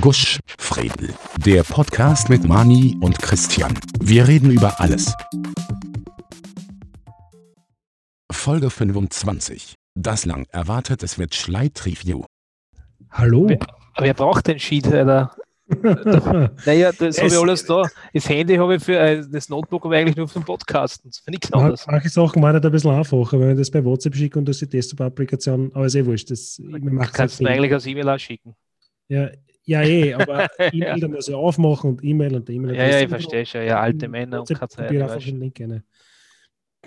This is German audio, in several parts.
Gusch, Fredel. Der Podcast mit Mani und Christian. Wir reden über alles. Folge 25. Das lang erwartete Switch Lite Review. Hallo? Wer, wer braucht den Sheet, Alter? naja, das habe ich alles da. Das Handy habe ich für, äh, das Notebook habe ich eigentlich nur für den Podcasten, für nichts anderes. Manche Sachen waren halt ein bisschen einfacher, wenn ich das bei WhatsApp schicke und das die Desktop-Applikation, aber ist eh wurscht. Das, das kannst du eigentlich als E-Mail auch schicken. Ja, ja, eh, aber E-Mail, da muss ich aufmachen und E-Mail und E-Mail. Ja, ja, ich verstehe schon. Ja, alte Männer und einfach den Link eine.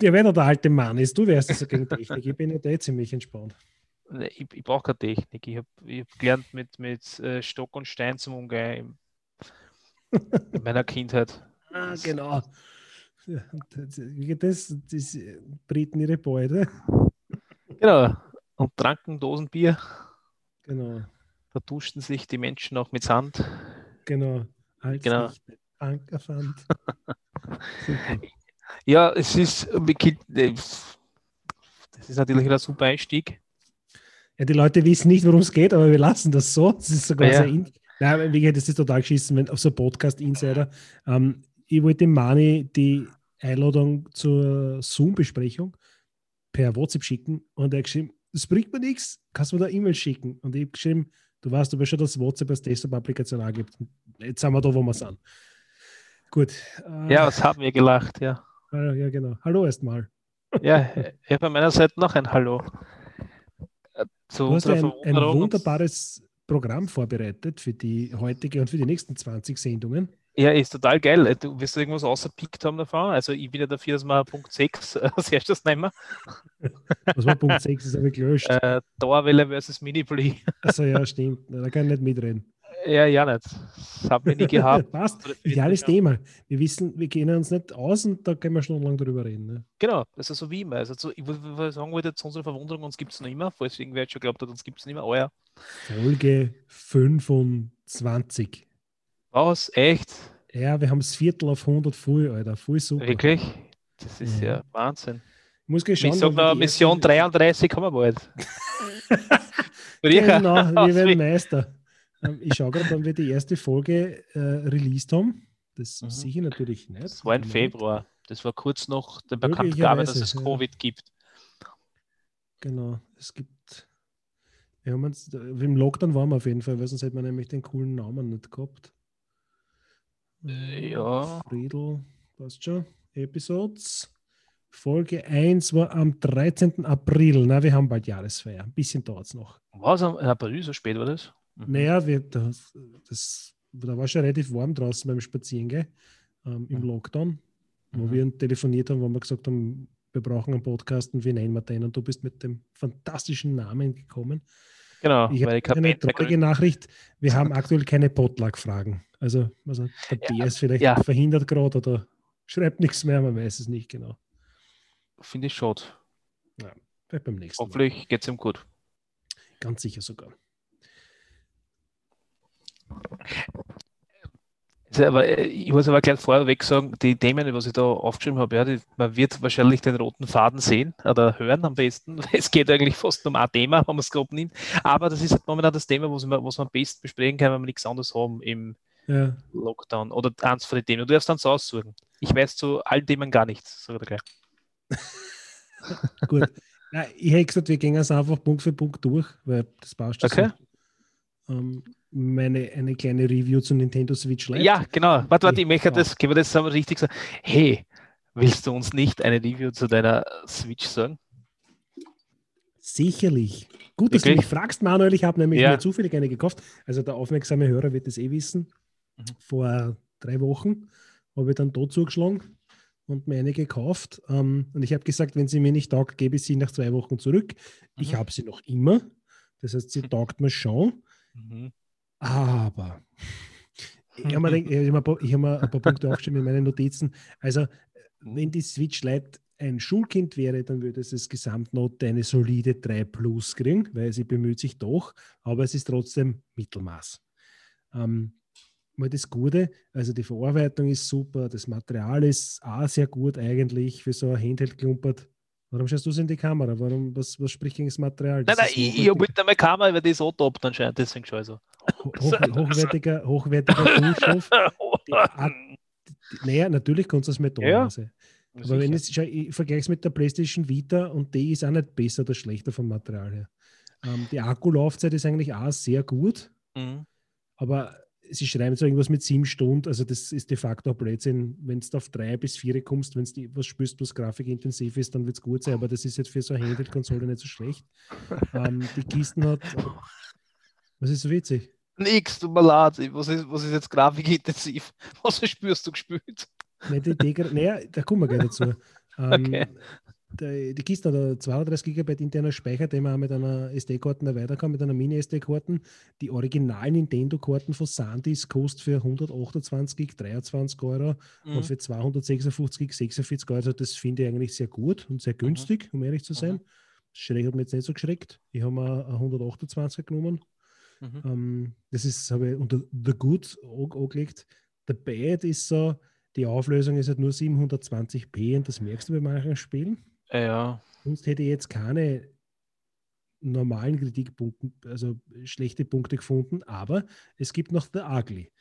Ja, wenn er der alte Mann ist, du wärst so gegen Technik. Ich bin ja da ziemlich entspannt. Ich, ich brauche keine Technik. Ich habe hab gelernt, mit, mit äh, Stock und Stein zum Umgehen in meiner Kindheit. Ah, genau. Das, das Briten ihre Beute. Genau. Und tranken Dosen Bier. Genau. Da duschten sich die Menschen auch mit Sand. Genau. Als genau. Anker fand. ja, es ist, das ist natürlich ein super Einstieg. Ja, die Leute wissen nicht, worum es geht, aber wir lassen das so. Das ist sogar ja. sehr. Nein, wie gesagt, das ist total geschissen, wenn auf so Podcast-Insider. Ähm, ich wollte dem Mani die Einladung zur Zoom-Besprechung per WhatsApp schicken und er hat geschrieben, das bringt mir nichts, kannst du mir da E-Mail schicken? Und ich habe geschrieben, du weißt aber schon, dass WhatsApp als Desktop-Applikation angibt. Jetzt sind wir da, wo wir sind. Gut. Äh, ja, was haben wir gelacht, ja. Ja, genau. Hallo erstmal. Ja, ich habe an meiner Seite noch ein Hallo. Zu du hast ein, ein wunderbares Programm vorbereitet für die heutige und für die nächsten 20 Sendungen. Ja, ist total geil. Du wirst du irgendwas außerpickt haben davon? Also ich bin ja dafür, dass wir Punkt 6 als erstes nehmen. Was war Punkt 6? Das habe ich gelöscht. Äh, Dauerwelle versus Mini-Play. Also ja, stimmt. Da kann ich nicht mitreden. Ja, ja nicht. Das haben wir nie gehabt. Passt. Ideales Thema. Wir wissen, wir kennen uns nicht aus und da können wir schon lange drüber reden. Ne? Genau, ist so wie immer. Also, so, ich würde sagen, wollte, zu unserer Verwunderung, uns gibt es noch immer, falls irgendwer schon glaubt hat, uns gibt es nicht mehr. Ja. Folge 25. Was? Echt? Ja, wir haben das Viertel auf 100 voll, Alter. Voll super. Wirklich? Das ist ja, ja Wahnsinn. Ich muss gleich schauen, ich sage noch, Mission 33 haben wir bald. genau, wir werden Meister. Ähm, ich schaue gerade, wann wir die erste Folge äh, released haben. Das mhm. sehe ich natürlich nicht. Das war im Februar. Das war kurz nach der Bekanntgabe, dass es Covid ja. gibt. Genau, es gibt. Wir haben uns, Im Lockdown waren wir auf jeden Fall, weil sonst hätte man nämlich den coolen Namen nicht gehabt. Äh, ja. Friedel, passt schon. Episodes. Folge 1 war am 13. April. Na, wir haben bald Jahresfeier. Ein bisschen dauert es noch. Was? Am April, so spät war das? Mhm. Naja, wir, das, das, da war schon relativ warm draußen beim Spazierengehen ähm, im mhm. Lockdown, wo mhm. wir telefoniert haben, wo wir gesagt haben, wir brauchen einen Podcast und wir nennen wir den. Und du bist mit dem fantastischen Namen gekommen. Genau, ich habe eine traurige Nachricht. Wir haben aktuell keine Potluck-Fragen. Also, also der ja, ist vielleicht ja. verhindert gerade oder schreibt nichts mehr, man weiß es nicht genau. Finde ich schade. Ja, beim nächsten Hoffentlich geht es ihm gut. Ganz sicher sogar. Aber äh, ich muss aber gleich vorweg sagen, die Themen, was ich da aufgeschrieben habe, ja, die, man wird wahrscheinlich den roten Faden sehen oder hören am besten. Es geht eigentlich fast um ein Thema, wenn man es grob nimmt. Aber das ist halt momentan das Thema, was man, was man am besten besprechen kann, wenn wir nichts anderes haben im ja. Lockdown oder eins von den Themen. Du darfst dann so aussuchen. Ich weiß zu allen Themen gar nichts, sage ich gleich. Gut. Nein, ich hätte gesagt, wir gehen es einfach Punkt für Punkt durch, weil das passt. Okay. So. Ähm, meine, eine kleine Review zu Nintendo Switch Lite. Ja, genau. Warte, warte, ich möchte das, können wir das aber richtig sagen? Hey, willst du uns nicht eine Review zu deiner Switch sagen? Sicherlich. Gut, dass Wirklich? du mich fragst, Manuel. Ich habe nämlich ja. zufällig eine gekauft. Also der aufmerksame Hörer wird es eh wissen. Mhm. Vor drei Wochen habe ich dann dort zugeschlagen und mir eine gekauft. Ähm, und ich habe gesagt, wenn sie mir nicht taugt, gebe ich sie nach zwei Wochen zurück. Mhm. Ich habe sie noch immer. Das heißt, sie taugt mir schon. Mhm. Aber ich habe mir, hab mir, hab mir ein paar Punkte aufgeschrieben in meinen Notizen. Also, wenn die Switch Lite ein Schulkind wäre, dann würde es als Gesamtnote eine solide 3 Plus kriegen, weil sie bemüht sich doch, aber es ist trotzdem Mittelmaß. Ähm, mal das Gute, also die Verarbeitung ist super, das Material ist auch sehr gut eigentlich für so ein Handheld klumpert. Warum schaust du es in die Kamera? Warum, was, was spricht gegen das Material? Das nein, nein, ich, ich habe mit der Kamera, weil die so top anscheinend, deswegen schon so. Hoch, hochwertiger, hochwertiger Kunststoff. naja, natürlich kannst du es mit ja. sein. Aber wenn es, ich vergleiche es mit der PlayStation Vita und die ist auch nicht besser oder schlechter vom Material her. Ähm, die Akkulaufzeit ist eigentlich auch sehr gut, mhm. aber sie schreiben so irgendwas mit sieben Stunden, also das ist de facto Blödsinn. Wenn du auf drei bis vier kommst, wenn du was spürst, was grafikintensiv ist, dann wird es gut sein, aber das ist jetzt für so eine Handheld-Konsole nicht so schlecht. ähm, die Kisten hat. Was ist so witzig? Nix, tut mir leid. Was ist, was ist jetzt grafikintensiv? Was spürst du gespielt? Nicht die Degra naja, da kommen wir gleich dazu. Ähm, okay. Die, die Kiste hat 32 GB interner Speicher, den man auch mit einer SD-Karte erweitern kann, mit einer Mini-SD-Karten. Die originalen Nintendo-Karten von SanDisk kosten für 128 GB 23 Euro mhm. und für 256 GB 46 Euro. Also das finde ich eigentlich sehr gut und sehr mhm. günstig, mhm. um ehrlich zu sein. Mhm. Schräg hat mich jetzt nicht so geschreckt. Ich habe mir 128 genommen. Mhm. Ähm, das ist, habe ich unter The Good angelegt. Der Bad ist so, die Auflösung ist halt nur 720p und das merkst du bei manchen Spielen. Ja. Sonst hätte ich jetzt keine normalen Kritikpunkte, also schlechte Punkte gefunden, aber es gibt noch The Ugly.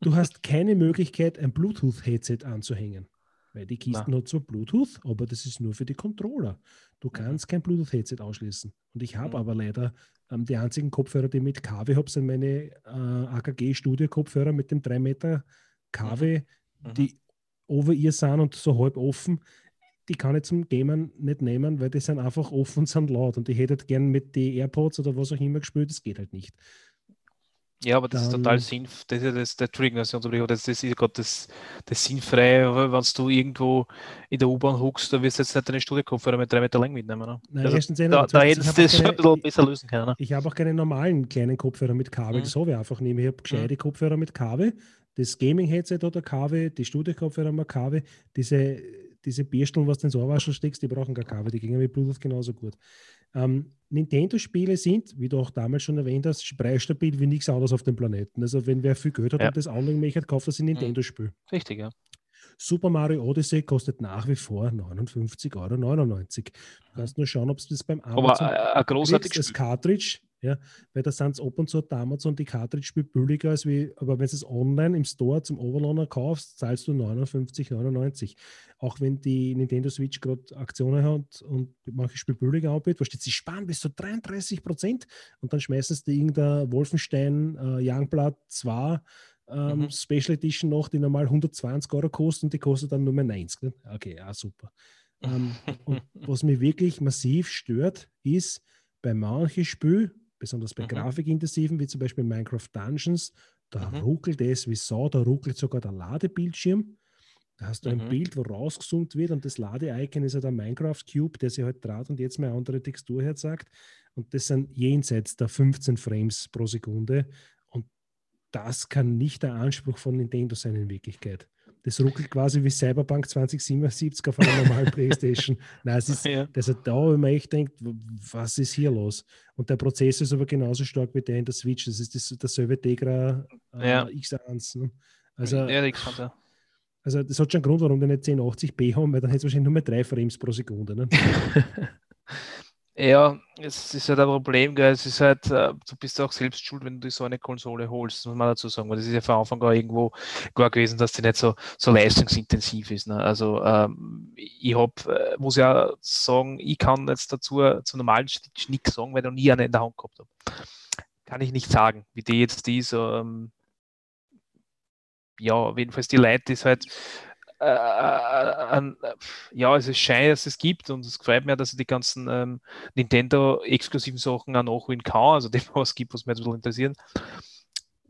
Du hast keine Möglichkeit, ein Bluetooth-Headset anzuhängen. Weil die Kisten Na. hat zwar Bluetooth, aber das ist nur für die Controller. Du kannst kein Bluetooth-Headset ausschließen. Und ich habe mhm. aber leider ähm, die einzigen Kopfhörer, die mit KW habe, sind meine äh, AKG-Studio-Kopfhörer mit dem 3 Meter KW, mhm. mhm. die over ihr sind und so halb offen. Die kann ich zum Gamen nicht nehmen, weil die sind einfach offen und sind laut. Und ich hätte gern mit den AirPods oder was auch immer gespielt, das geht halt nicht. Ja, aber das dann, ist total sinnvoll. Das ist ja das, der Entschuldigung, das, ist gerade das, das Sinnfreie, wenn du irgendwo in der U-Bahn huckst, da wirst du jetzt nicht deine Studiokopfhörer mit drei Meter lang mitnehmen. Ne? Nein, also, erstens da, da hättest du das schon ein bisschen besser lösen können. Ne? Ich habe auch keine normalen kleinen Kopfhörer mit Kabel, mhm. das habe ich einfach nicht mehr. Ich habe gescheite mhm. Kopfhörer mit Kabel, das Gaming-Headset ein Kabel, die Studiokopfhörer ein Kabel, diese, diese Biersteln, was du ins Ohrwaschel steckst, die brauchen kein Kabel, die gehen mit Bluetooth genauso gut. Ähm, Nintendo-Spiele sind, wie du auch damals schon erwähnt hast, preisstabil wie nichts anderes auf dem Planeten. Also wenn wer viel Geld hat ja. und das anlegen möchte, kauft sich ein mhm. Nintendo-Spiel. Richtig, ja. Super Mario Odyssey kostet nach wie vor 59,99 Euro. Du kannst nur schauen, ob es das beim Amazon Aber äh, ein großartiges das Cartridge, ja, weil da sind es ab und zu der Amazon die Cartridge spielt billiger als wie, aber wenn du es online im Store zum Overlander kaufst, zahlst du 59,99. Auch wenn die Nintendo Switch gerade Aktionen hat und manche Spiele billiger anbietet, wo steht, sie sparen bis zu 33 Prozent und dann schmeißen sie irgendein Wolfenstein äh, Youngblood 2 ähm, mhm. Special Edition noch, die normal 120 Euro kostet und die kostet dann nur mehr 90. Ne? Okay, ja, super. ähm, und was mich wirklich massiv stört, ist bei manchen Spielen, besonders bei mhm. grafikintensiven, wie zum Beispiel Minecraft Dungeons, da mhm. ruckelt es wie Sau, da ruckelt sogar der Ladebildschirm. Da hast du ein mhm. Bild, wo rausgezoomt wird und das Lade-Icon ist halt ein Minecraft-Cube, der sich halt draht und jetzt mal eine andere Textur herzagt. Und das sind jenseits der 15 Frames pro Sekunde das kann nicht der Anspruch von Nintendo sein in Wirklichkeit. Das ruckelt quasi wie Cyberpunk 2077 auf einer normalen Playstation. Nein, es ist ja. das da, wenn man echt denkt, was ist hier los? Und der Prozess ist aber genauso stark wie der in der Switch. Das ist das, dasselbe Tegra äh, ja. X1. Ne? Also, ja, X1, ja. Also das hat schon einen Grund, warum die nicht 1080p haben, weil dann hätte es wahrscheinlich nur mehr drei Frames pro Sekunde. Ne? Ja, es ist halt ein Problem, gell? es ist halt, äh, du bist auch selbst schuld, wenn du so eine Konsole holst, muss man dazu sagen, weil das ist ja von Anfang an irgendwo klar gewesen, dass die nicht so, so leistungsintensiv ist. Ne? Also ähm, ich hab, äh, muss ja sagen, ich kann jetzt dazu zu normalen Stitch sagen, weil ich noch nie eine in der Hand gehabt habe. Kann ich nicht sagen, wie die jetzt die so, ähm, ja, jedenfalls die Leute, es halt äh, äh, äh, ja, es ist schön, dass es gibt und es freut mich, dass ich die ganzen ähm, Nintendo-exklusiven Sachen auch nachholen kann, also dem, was gibt, was mich bisschen interessieren.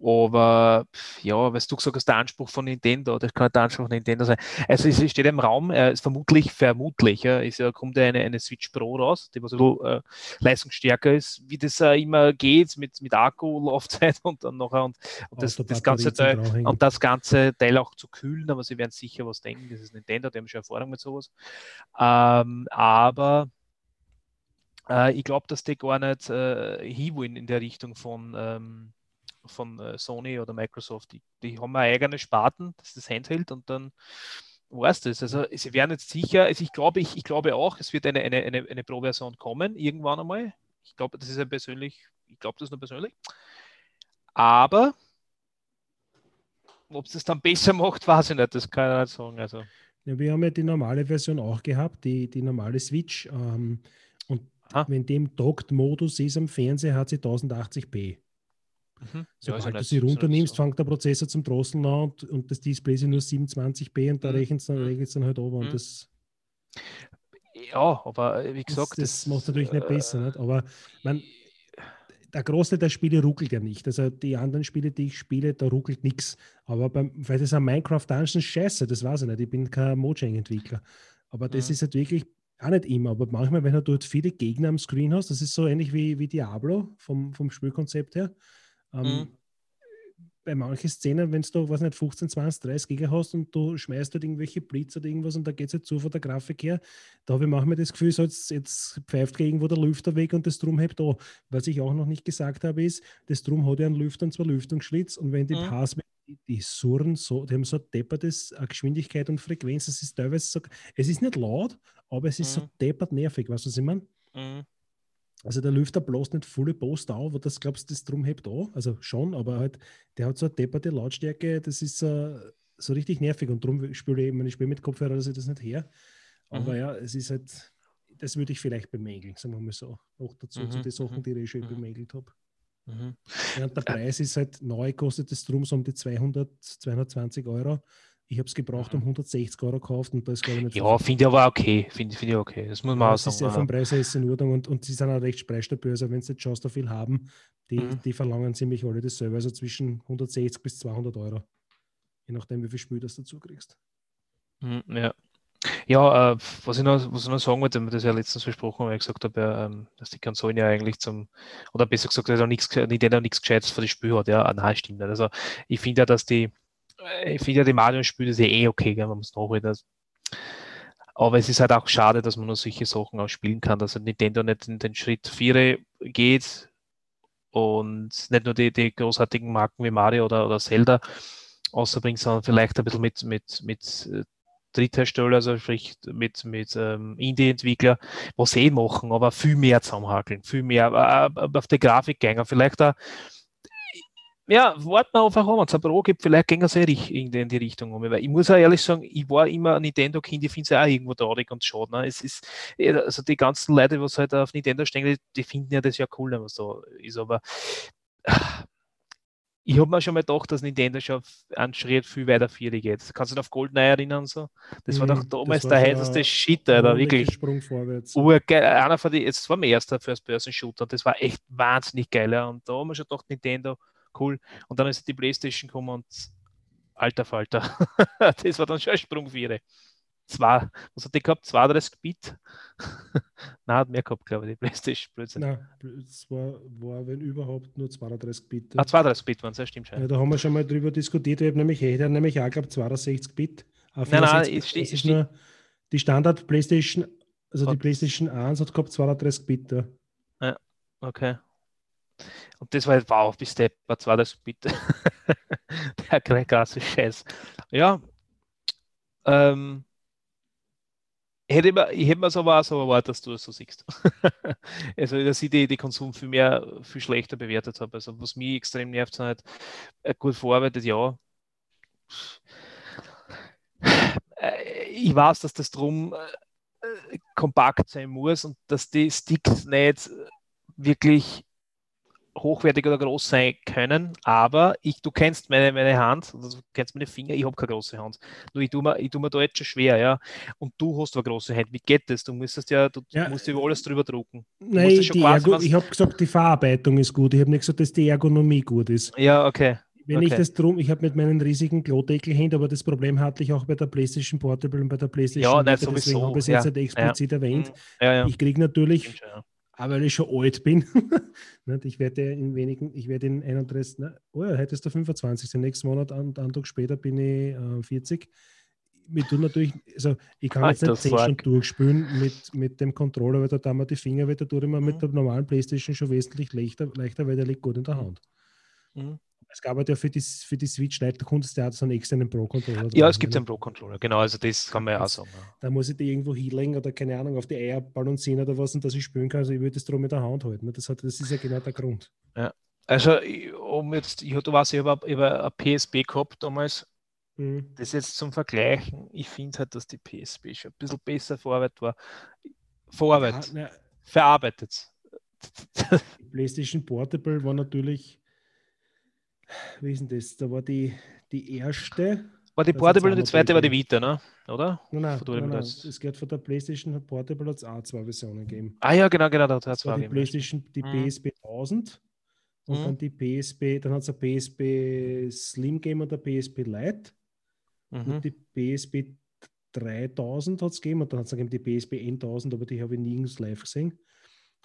Aber ja, was du gesagt hast, der Anspruch von Nintendo, das kann der Anspruch von Nintendo sein. Also es steht im Raum, äh, ist vermutlich, vermutlich, ja, ist ja, kommt ja eine, eine Switch Pro raus, die was bisschen äh, leistungsstärker ist, wie das äh, immer geht mit, mit Akkulaufzeit und dann nachher und, und das, das ganze Teil, und das ganze Teil auch zu kühlen, aber sie werden sicher was denken, das ist Nintendo, die haben schon Erfahrung mit sowas. Ähm, aber äh, ich glaube, dass die gar nicht äh, hinwollen in der Richtung von ähm, von äh, Sony oder Microsoft, die, die haben eine eigene Sparten, das ist das Handheld und dann war es das. Also sie werden jetzt sicher, also ich glaube, ich, ich glaube auch, es wird eine, eine, eine, eine Pro-Version kommen, irgendwann einmal. Ich glaube, das ist ja persönlich ich glaube das nur persönlich. Aber ob es das dann besser macht, weiß ich nicht. Das kann ich nicht sagen. Also. Ja, wir haben ja die normale Version auch gehabt, die, die normale Switch. Ähm, und Aha. wenn dem Docked-Modus ist am Fernseher, hat sie 1080p. Mhm. Sobald ja, du sie runternimmst, so. fängt der Prozessor zum Drosseln an und, und das Display ist nur 27p und da mhm. rechnet es dann, mhm. dann halt oben. Mhm. Und das, ja, aber äh, wie gesagt. Das, das, das macht es natürlich nicht besser. Nicht? Aber man, der Großteil der Spiele ruckelt ja nicht. Also die anderen Spiele, die ich spiele, da ruckelt nichts. Aber beim, vielleicht ist ein Minecraft Dungeons scheiße, das weiß ich nicht. Ich bin kein Mojang-Entwickler. Aber das mhm. ist halt wirklich auch nicht immer. Aber manchmal, wenn du dort viele Gegner am Screen hast, das ist so ähnlich wie, wie Diablo vom, vom Spielkonzept her. Ähm, mhm bei manchen Szenen, wenn du, was nicht, 15, 20, 30 Giga hast und du schmeißt halt irgendwelche Blitz oder irgendwas und da geht es halt zu von der Grafik her, da habe ich manchmal das Gefühl, so jetzt, jetzt pfeift irgendwo der Lüfter weg und das Drum hebt da. Was ich auch noch nicht gesagt habe, ist, das Drum hat ja einen Lüfter und zwar Lüftungsschlitz und wenn die mhm. Pass die, die surren so, die haben so deppertes äh, Geschwindigkeit und Frequenz, das ist teilweise so, es ist nicht laut, aber es ist mhm. so deppert nervig, weißt du, was ich meine? Mhm. Also der Lüfter bloß nicht volle Post auf, aber das glaubst du, das drum hebt auch. Also schon, aber halt, der hat so eine depperte Lautstärke, das ist so, so richtig nervig und darum spiele ich, wenn ich spiele mit Kopfhörer, dass ich das nicht her. Aber mhm. ja, es ist halt, das würde ich vielleicht bemängeln, sagen wir mal so. Auch dazu mhm. zu den Sachen, die ich schon mhm. bemängelt habe. Mhm. Ja, der Preis ist halt neu, kostet das drum so um die 200, 220 Euro. Ich habe es gebraucht um 160 Euro gekauft und da ist glaube ich nicht. Ja, finde ich aber okay. Finde find ich okay. Das muss man ja, auch sagen. Ist ja vom Preis her ist in Ordnung und, und sie sind auch recht preisstabil. Also wenn sie jetzt schaust, da viel haben, die, mhm. die verlangen ziemlich alle dasselbe. Also zwischen 160 bis 200 Euro. Je nachdem, wie viel Spiel das dazu kriegst. Mhm, ja. Ja, äh, was, ich noch, was ich noch sagen wollte, das ja letztens versprochen, weil ich gesagt habe, ja, ähm, dass die Konsolen ja eigentlich zum, oder besser gesagt, dass auch nichts, Nintendo nichts Gescheites für das Spiel hat. Ja, nein, stimmt nicht. Also ich finde ja, dass die, ich finde ja die Mario-Spiele sehr eh okay, wenn man es nachholt. Also. Aber es ist halt auch schade, dass man nur solche Sachen auch spielen kann, dass Nintendo nicht in den Schritt 4 geht und nicht nur die, die großartigen Marken wie Mario oder, oder Zelda außerbringt, sondern vielleicht ein bisschen mit, mit, mit äh, Dritthersteller, also sprich mit, mit ähm, Indie-Entwickler, was sie eh machen, aber viel mehr zusammenhakeln, viel mehr äh, äh auf die Grafik gehen, vielleicht auch ja, warten wir einfach an, wenn es ein Pro gibt, vielleicht gehen sie in die Richtung um. Weil ich muss auch ehrlich sagen, ich war immer ein Nintendo-Kind, ich finde es ja auch irgendwo traurig und schade. Ne? Es ist, also die ganzen Leute, die halt auf Nintendo stehen, die finden ja das ja cool, wenn es da ist, aber ich habe mir schon mal gedacht, dass Nintendo schon einen Schritt viel weiter für die geht. Kannst du dich auf Goldeneye erinnern? So? Das war doch mhm, damals der heißeste Shit, Alter, wirklich. Sprung vorwärts. Urgeil. Einer von die, jetzt war mein erster First-Person-Shooter, das war echt wahnsinnig geil. Und da haben wir schon gedacht, Nintendo, cool. Und dann ist die Playstation gekommen und alter Falter. das war dann schon ein Sprung für ihre. Zwei, was hat die gehabt? 32 Bit? Nein, hat mehr gehabt, glaube ich, die Playstation. Blödsinn. Nein, es war, war, wenn überhaupt, nur 32 Bit. Ah, 32 Bit waren es, ja, stimmt schon. Ja, da haben wir schon mal drüber diskutiert. Ich habe nämlich, ich hätte nämlich auch, glaube 62 Bit. Nein, nein, es steht, ist nur die Standard Playstation, also die Playstation 1 hat gehabt 32 Bit. Ja, okay. Und das war, wow, bis was war das bitte? Der krasse Scheiß. Ja, ähm, hätte ich, ich hätte mir es aber so erwartet, dass du es so siehst. also, dass ich die, die Konsum viel mehr, viel schlechter bewertet habe. Also, was mich extrem nervt, sind halt äh, gut verarbeitet, ja. Äh, ich weiß, dass das drum äh, kompakt sein muss und dass die Sticks nicht wirklich hochwertig oder groß sein können, aber ich, du kennst meine, meine Hand, du kennst meine Finger, ich habe keine große Hand. Nur ich tue mir, ich tue mir da jetzt schon schwer, ja. Und du hast eine große Hand. Wie geht das? Du musst ja, du ja. musst über alles drüber drucken. Nein, ich habe gesagt, die Verarbeitung ist gut. Ich habe nicht gesagt, dass die Ergonomie gut ist. Ja, okay. Wenn okay. ich das drum, ich habe mit meinen riesigen Klodeckel hin, aber das Problem hatte ich auch bei der PlayStation Portable und bei der PlayStation. Ja, nein, sowieso. Deswegen habe ich es jetzt ja. explizit ja. erwähnt. Ja, ja. Ich kriege natürlich aber weil ich schon alt bin, ich werde in wenigen, ich werde in 31, ne? oh ja, heute ist der 25. Den nächsten Monat, einen, einen Tag später bin ich äh, 40. Mir tun natürlich, also ich kann Alter, jetzt nicht 10 Stunden durchspülen mit, mit dem Controller, weil da tun wir die Finger wieder, tut immer mhm. mit der normalen Playstation schon wesentlich leichter, leichter, weil der liegt gut in der Hand. Mhm. Es gab halt ja für die, für die Switch Lite, da konntest du ja so einen externen Pro-Controller. Ja, es gibt einen Pro-Controller, genau, also das kann man ja auch sagen. Da muss ich die irgendwo hinlegen oder keine Ahnung, auf die Eier balancieren oder was und dass ich spielen kann. Also ich würde das darum mit der Hand halten. Das, hat, das ist ja genau der Grund. Ja. Also, um jetzt, ich, du weißt, ich habe eine PSP gehabt damals. Mhm. Das jetzt zum Vergleichen, ich finde halt, dass die PSP schon ein bisschen besser verarbeitet war. Verarbeitet. Ja, verarbeitet. Die PlayStation Portable war natürlich, wie ist denn das? Da war die, die erste. War die Portable und die zweite war die Vita, ne? oder? Nein, nein, nein, nein. es geht von der PlayStation Portable hat es auch zwei Versionen gegeben. Ah ja, genau, genau, da hat es zwei die PlayStation, die mhm. PSP 1000 und mhm. dann die PSP, dann hat es eine PSP Slim gegeben und eine PSP Lite. Mhm. Und die PSP 3000 hat es gegeben und dann hat es gegeben die PSP 1000, aber die habe ich nirgends live gesehen.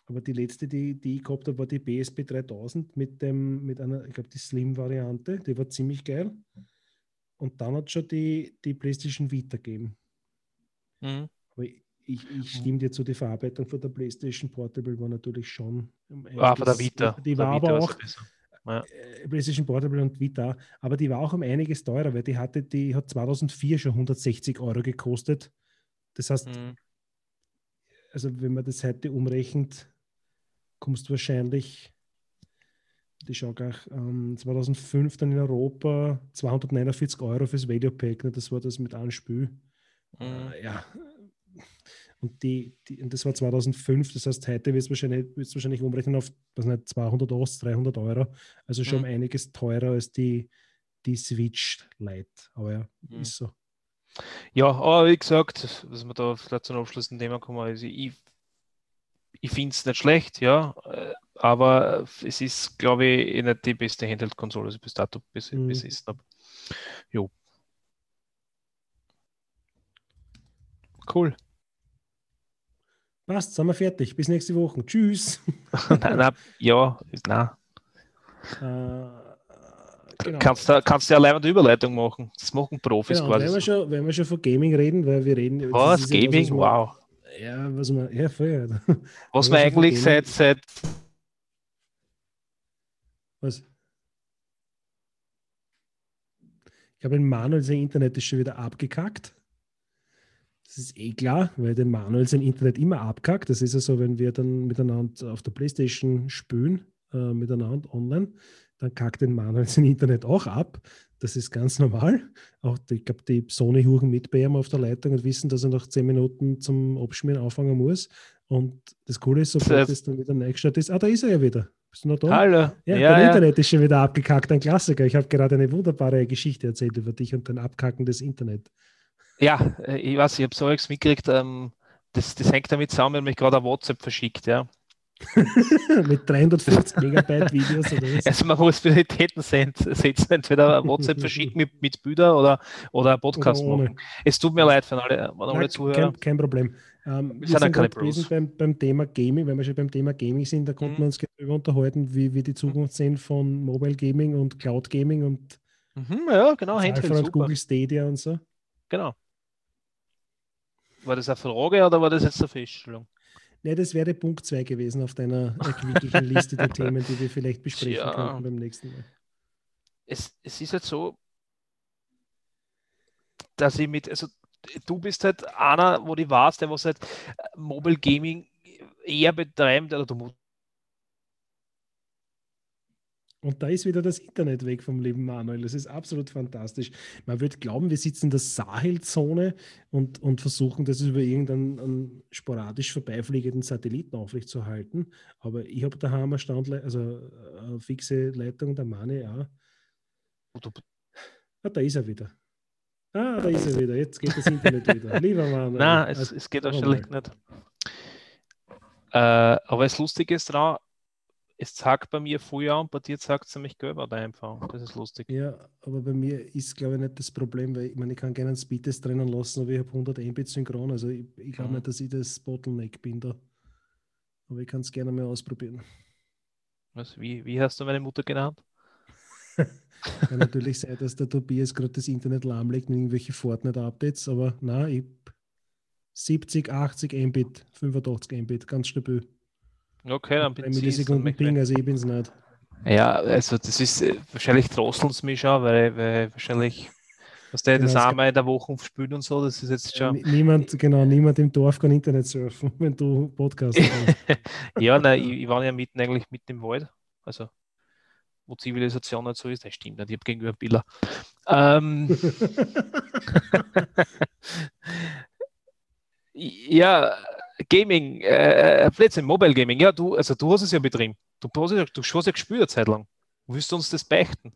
Aber die letzte, die, die ich gehabt habe, war die PSP 3000 mit, dem, mit einer, ich glaube, die Slim-Variante. Die war ziemlich geil. Und dann hat es schon die, die PlayStation Vita gegeben. Mhm. Aber ich, ich, ich stimme dir zu, die Verarbeitung von der PlayStation Portable war natürlich schon. Ah, von der Vita. Die war aber auch. Ja. Äh, PlayStation Portable und Vita, aber die war auch um einiges teurer, weil die hatte, die hat 2004 schon 160 Euro gekostet. Das heißt, mhm. also wenn man das heute umrechnet, kommst du wahrscheinlich, die schau gleich, ähm, 2005 dann in Europa 249 Euro fürs Video Pack, ne? das war das mit einem Spiel. Mhm. Äh, ja. Und, die, die, und das war 2005, das heißt, heute wird es wahrscheinlich, wahrscheinlich umrechnen auf was nicht, 200 Euro, 300 Euro. Also schon mhm. einiges teurer als die, die Switch Lite. Aber ja, mhm. ist so. Ja, aber wie gesagt, dass wir da vielleicht zum abschließenden Thema kommen, also ich ich finde es nicht schlecht, ja, äh, aber es ist, glaube ich, eh nicht die beste Handheld-Konsole, die ich bis dato bes mhm. besessen habe. Jo. Cool. Passt, sind wir fertig. Bis nächste Woche. Tschüss. nein, nein, ja, nein. Äh, genau. Kannst du kannst ja allein eine Überleitung machen. Das machen Profis genau, quasi. Wenn wir, schon, wenn wir schon von Gaming reden, weil wir reden. Was? Gaming? Ja, wow. Ja, was man, ja, voll. Was man eigentlich seit, seit. Was? Ich habe den Manuel sein Internet ist schon wieder abgekackt. Das ist eh klar, weil der Manuel sein Internet immer abkackt. Das ist ja so, wenn wir dann miteinander auf der Playstation spülen, äh, miteinander online, dann kackt den Manuel sein Internet auch ab. Das ist ganz normal. Auch die, ich glaube, die Sony-Huren mit bei ihm auf der Leitung und wissen, dass er nach 10 Minuten zum Abschmieren anfangen muss. Und das Coole ist, sobald es dann wieder eingestellt ist, ah, da ist er ja wieder. Bist du noch da? Hallo. Ja, ja dein ja. Internet ist schon wieder abgekackt, ein Klassiker. Ich habe gerade eine wunderbare Geschichte erzählt über dich und dein Abkacken des Internet. Ja, äh, ich weiß, ich habe so nichts mitgekriegt. Ähm, das, das hängt damit zusammen, wenn mich gerade ein WhatsApp verschickt, ja. Mit 350 Megabyte Videos oder was? Also man muss Prioritäten setzen, entweder WhatsApp verschicken mit, mit Bildern oder, oder Podcast oder machen. Es tut mir leid für alle, alle Nein, Zuhörer. Kein, kein Problem. Ähm, wir, wir sind keine gewesen beim, beim Thema Gaming, wenn wir schon beim Thema Gaming sind, da konnten mhm. wir uns darüber unterhalten, wie wir die Zukunft sehen von Mobile Gaming und Cloud Gaming und mhm, ja, genau, Handheld, und Google Stadia und so. Genau. War das eine Frage oder war das jetzt eine Feststellung? Ne, das wäre Punkt 2 gewesen auf deiner erquicklichen Liste der Themen, die wir vielleicht besprechen ja. könnten beim nächsten Mal. Es, es ist halt so, dass ich mit, also du bist halt einer, wo du warst, der was halt Mobile Gaming eher betreibt, oder du und da ist wieder das Internet weg vom lieben Manuel. Das ist absolut fantastisch. Man würde glauben, wir sitzen in der Sahelzone und, und versuchen, das über irgendeinen sporadisch vorbeifliegenden Satelliten aufrechtzuerhalten. Aber ich habe daheim eine, Standle also eine fixe Leitung, der Mane ja. Ah, da ist er wieder. Ah, da ist er wieder. Jetzt geht das Internet wieder. Lieber Manuel. Nein, es, es geht wahrscheinlich nicht. Äh, aber das Lustige ist daran, es sagt bei mir Feuer und bei dir sagt es nämlich gelber der Empfang. Das ist lustig. Ja, aber bei mir ist, glaube ich, nicht das Problem, weil ich meine, ich kann gerne einen Speedtest trennen lassen, aber ich habe 100 Mbit synchron. Also ich, ich glaube mhm. nicht, dass ich das Bottleneck bin da. Aber ich kann es gerne mal ausprobieren. Was, wie, wie hast du meine Mutter genannt? kann natürlich sein, dass der Tobias gerade das Internet lahmlegt mit irgendwelche Fortnite-Updates, aber nein, ich 70, 80 Mbit, 85 Mbit, ganz stabil. Okay, dann bin ich Millisekunden Ping, also ich bin es nicht. Ja, also das ist äh, wahrscheinlich drosseln es mich schon, weil, weil wahrscheinlich was der genau, das einmal in der Woche spielt und so, das ist jetzt schon. Niemand, genau, niemand im Dorf kann Internet surfen, wenn du Podcast hast. ja, nein, ich, ich, war ja mitten eigentlich mitten im Wald. Also wo Zivilisation nicht so ist, das stimmt nicht, ich habe gegenüber Bilder. Ähm, ja, Gaming, äh, Plätze, Mobile Gaming, ja, du, also du hast es ja betrieben. Du, hast ja, du hast ja gespielt eine Zeit lang. Willst du uns das beichten?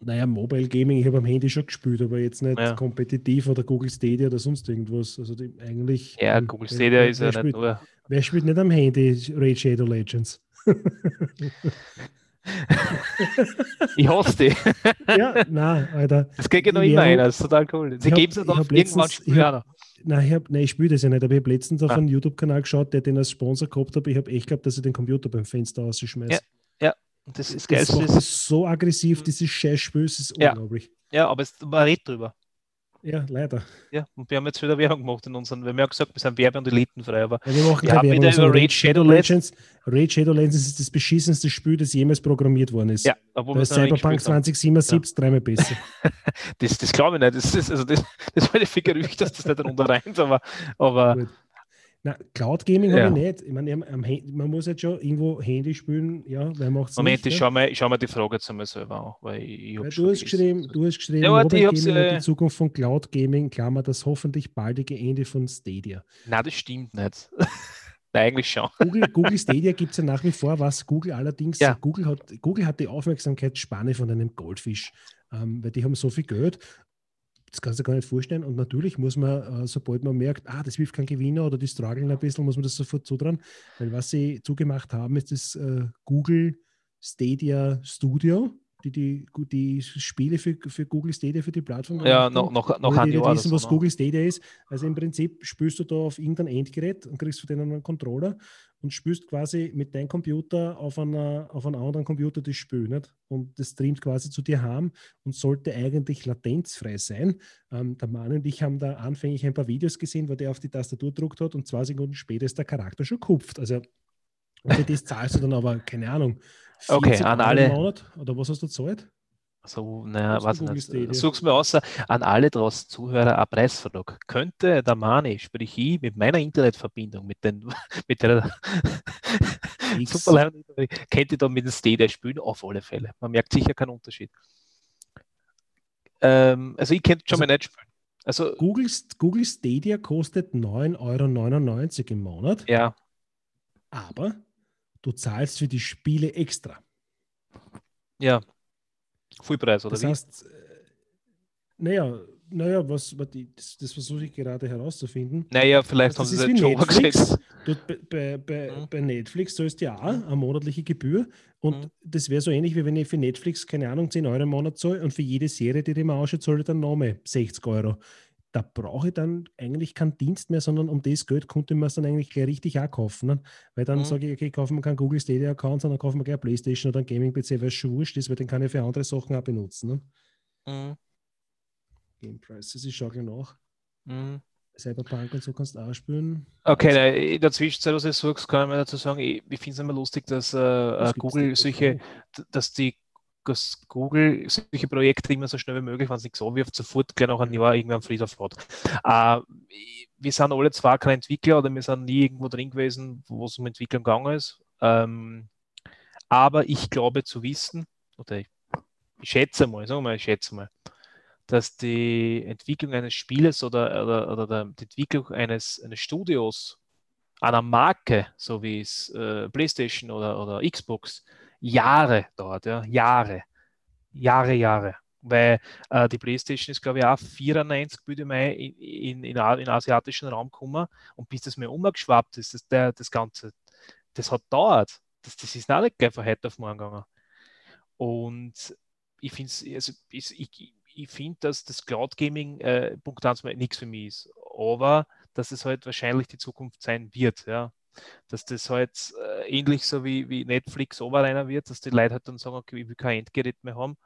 Naja, Mobile Gaming, ich habe am Handy schon gespielt, aber jetzt nicht ja. kompetitiv oder Google Stadia oder sonst irgendwas. Also die, eigentlich. Ja, Google Stadia wer, ist ja spielt, nicht nur. Wer spielt nicht am Handy Raid Shadow Legends? ich hasse die. ja, nein, Alter. Das geht ja noch immer einer, das ist total cool. Sie geben es dann auf irgendwann später. Nein, ich, hab, nein, ich spiele das ja nicht, aber ich habe letztens auf ah. einen YouTube-Kanal geschaut, der den als Sponsor gehabt hat. Ich habe echt geglaubt, dass ich den Computer beim Fenster rausschmeiße. Ja, ja. das ist geil. Das ist so aggressiv, dieses Scheißspiel, das ist ja. unglaublich. Ja, aber es, man redet drüber. Ja, leider. Ja, und wir haben jetzt wieder Werbung gemacht in unseren, wir haben ja gesagt, wir sind Werbe- und Elitenfrei, aber ja, wir machen wir haben wieder also über Raid Shadow Legends. Raid Shadow Legends ist das beschissenste Spiel, das jemals programmiert worden ist. Ja, obwohl da ist Cyberpunk 2077 ja. dreimal besser. das das glaube ich nicht. Das ist, also das, das war ein Gerücht, dass das nicht darunter rein aber, aber na, Cloud Gaming ja. habe ich nicht. Ich meine, man muss jetzt schon irgendwo Handy spielen, ja, wer macht es Moment, nicht, ich schaue mir, schau mir die Frage zu mir selber an, weil ich weil du, hast geschrieben, du hast geschrieben, ja, warte, Gaming äh, die Zukunft von Cloud Gaming, Klammer, das hoffentlich baldige Ende von Stadia. Na, das stimmt nicht. Nein, eigentlich schon. Google, Google Stadia gibt es ja nach wie vor, was Google allerdings, ja. Google, hat, Google hat die Aufmerksamkeitsspanne von einem Goldfisch, ähm, weil die haben so viel Geld das kannst du gar nicht vorstellen. Und natürlich muss man, äh, sobald man merkt, ah, das wirft kein Gewinner oder die strugglen ein bisschen, muss man das sofort zutrauen. Weil was sie zugemacht haben, ist das äh, Google Stadia Studio, die die, die Spiele für, für Google Stadia, für die Plattform. Ja, noch, noch, noch ein Jahr. wissen, was ne? Google Stadia ist. Also im Prinzip spielst du da auf irgendein Endgerät und kriegst von denen einen Controller und spielst quasi mit deinem Computer auf, einer, auf einem anderen Computer das Spiel. Nicht? Und das streamt quasi zu dir heim und sollte eigentlich latenzfrei sein. Ähm, der Mann und ich haben da anfänglich ein paar Videos gesehen, wo der auf die Tastatur gedruckt hat und zwei Sekunden später ist der Charakter schon kupft. Also für das zahlst du dann aber, keine Ahnung, okay, an alle. Monat, oder was hast du gezahlt? Also, naja, was nicht. Such's mir aus, an alle draußen Zuhörer ein Preisvertrag. Könnte der Mani, sprich ich, mit meiner Internetverbindung, mit, den, mit der Super kennt ihr da mit dem Stadia spielen? Auf alle Fälle. Man merkt sicher keinen Unterschied. Ähm, also ich könnte schon also, mal nicht spielen. Also, Google, Google Stadia kostet 9,99 Euro im Monat. Ja. Aber du zahlst für die Spiele extra. Ja. Vollpreis, oder das wie? heißt, äh, naja, naja, was, das, das versuche ich gerade herauszufinden. Naja, vielleicht also, haben sie das schon gesagt. bei, bei, mhm. bei Netflix zahlst du ja auch eine monatliche Gebühr und mhm. das wäre so ähnlich, wie wenn ich für Netflix, keine Ahnung, 10 Euro im Monat zahle und für jede Serie, die ich mir anschaue, zahle ich dann nochmal 60 Euro. Da brauche ich dann eigentlich keinen Dienst mehr, sondern um das Geld konnte man es dann eigentlich gleich richtig auch kaufen. Ne? Weil dann mhm. sage ich, okay, ich kaufe mir keinen Google Stadia-Account, sondern kaufe mir gleich Playstation oder ein Gaming-PC, weil es schon wurscht ist, weil den kann ich für andere Sachen auch benutzen. Ne? Mhm. Game Prices, ich schaue gleich nach. Mhm. Cyberpunk und so kannst du auch spielen. Okay, in der Zwischenzeit, was ich sagst, kann ich mir dazu sagen, ich, ich finde es immer lustig, dass äh, Google solche, dass die dass Google solche Projekte immer so schnell wie möglich, wenn es nicht so wirft, sofort gleich nach einem Jahr irgendwann auf Fahrt. Äh, wir sind alle zwar keine Entwickler oder wir sind nie irgendwo drin gewesen, wo es um Entwicklung gegangen ist. Ähm, aber ich glaube zu wissen, oder ich, ich schätze mal, sagen wir mal, ich schätze mal, dass die Entwicklung eines Spieles oder, oder, oder die Entwicklung eines, eines Studios einer Marke, so wie es äh, PlayStation oder, oder Xbox, Jahre dauert, ja, Jahre, Jahre, Jahre. Weil äh, die PlayStation ist, glaube ich, auch 94 würde mal in, in, in, in asiatischen Raum gekommen und bis das mir umgeschwappt ist, das, der, das Ganze, das hat dauert. Das, das ist nicht gleich von heute auf morgen gegangen. Und ich finde also ich, ich, ich finde, dass das Cloud Gaming äh, Punkt 1 nichts für mich ist. Aber dass es halt wahrscheinlich die Zukunft sein wird, ja. Dass das halt äh, ähnlich so wie, wie Netflix oberreiner wird, dass die Leute halt dann sagen, okay, ich will kein Endgerät mehr haben,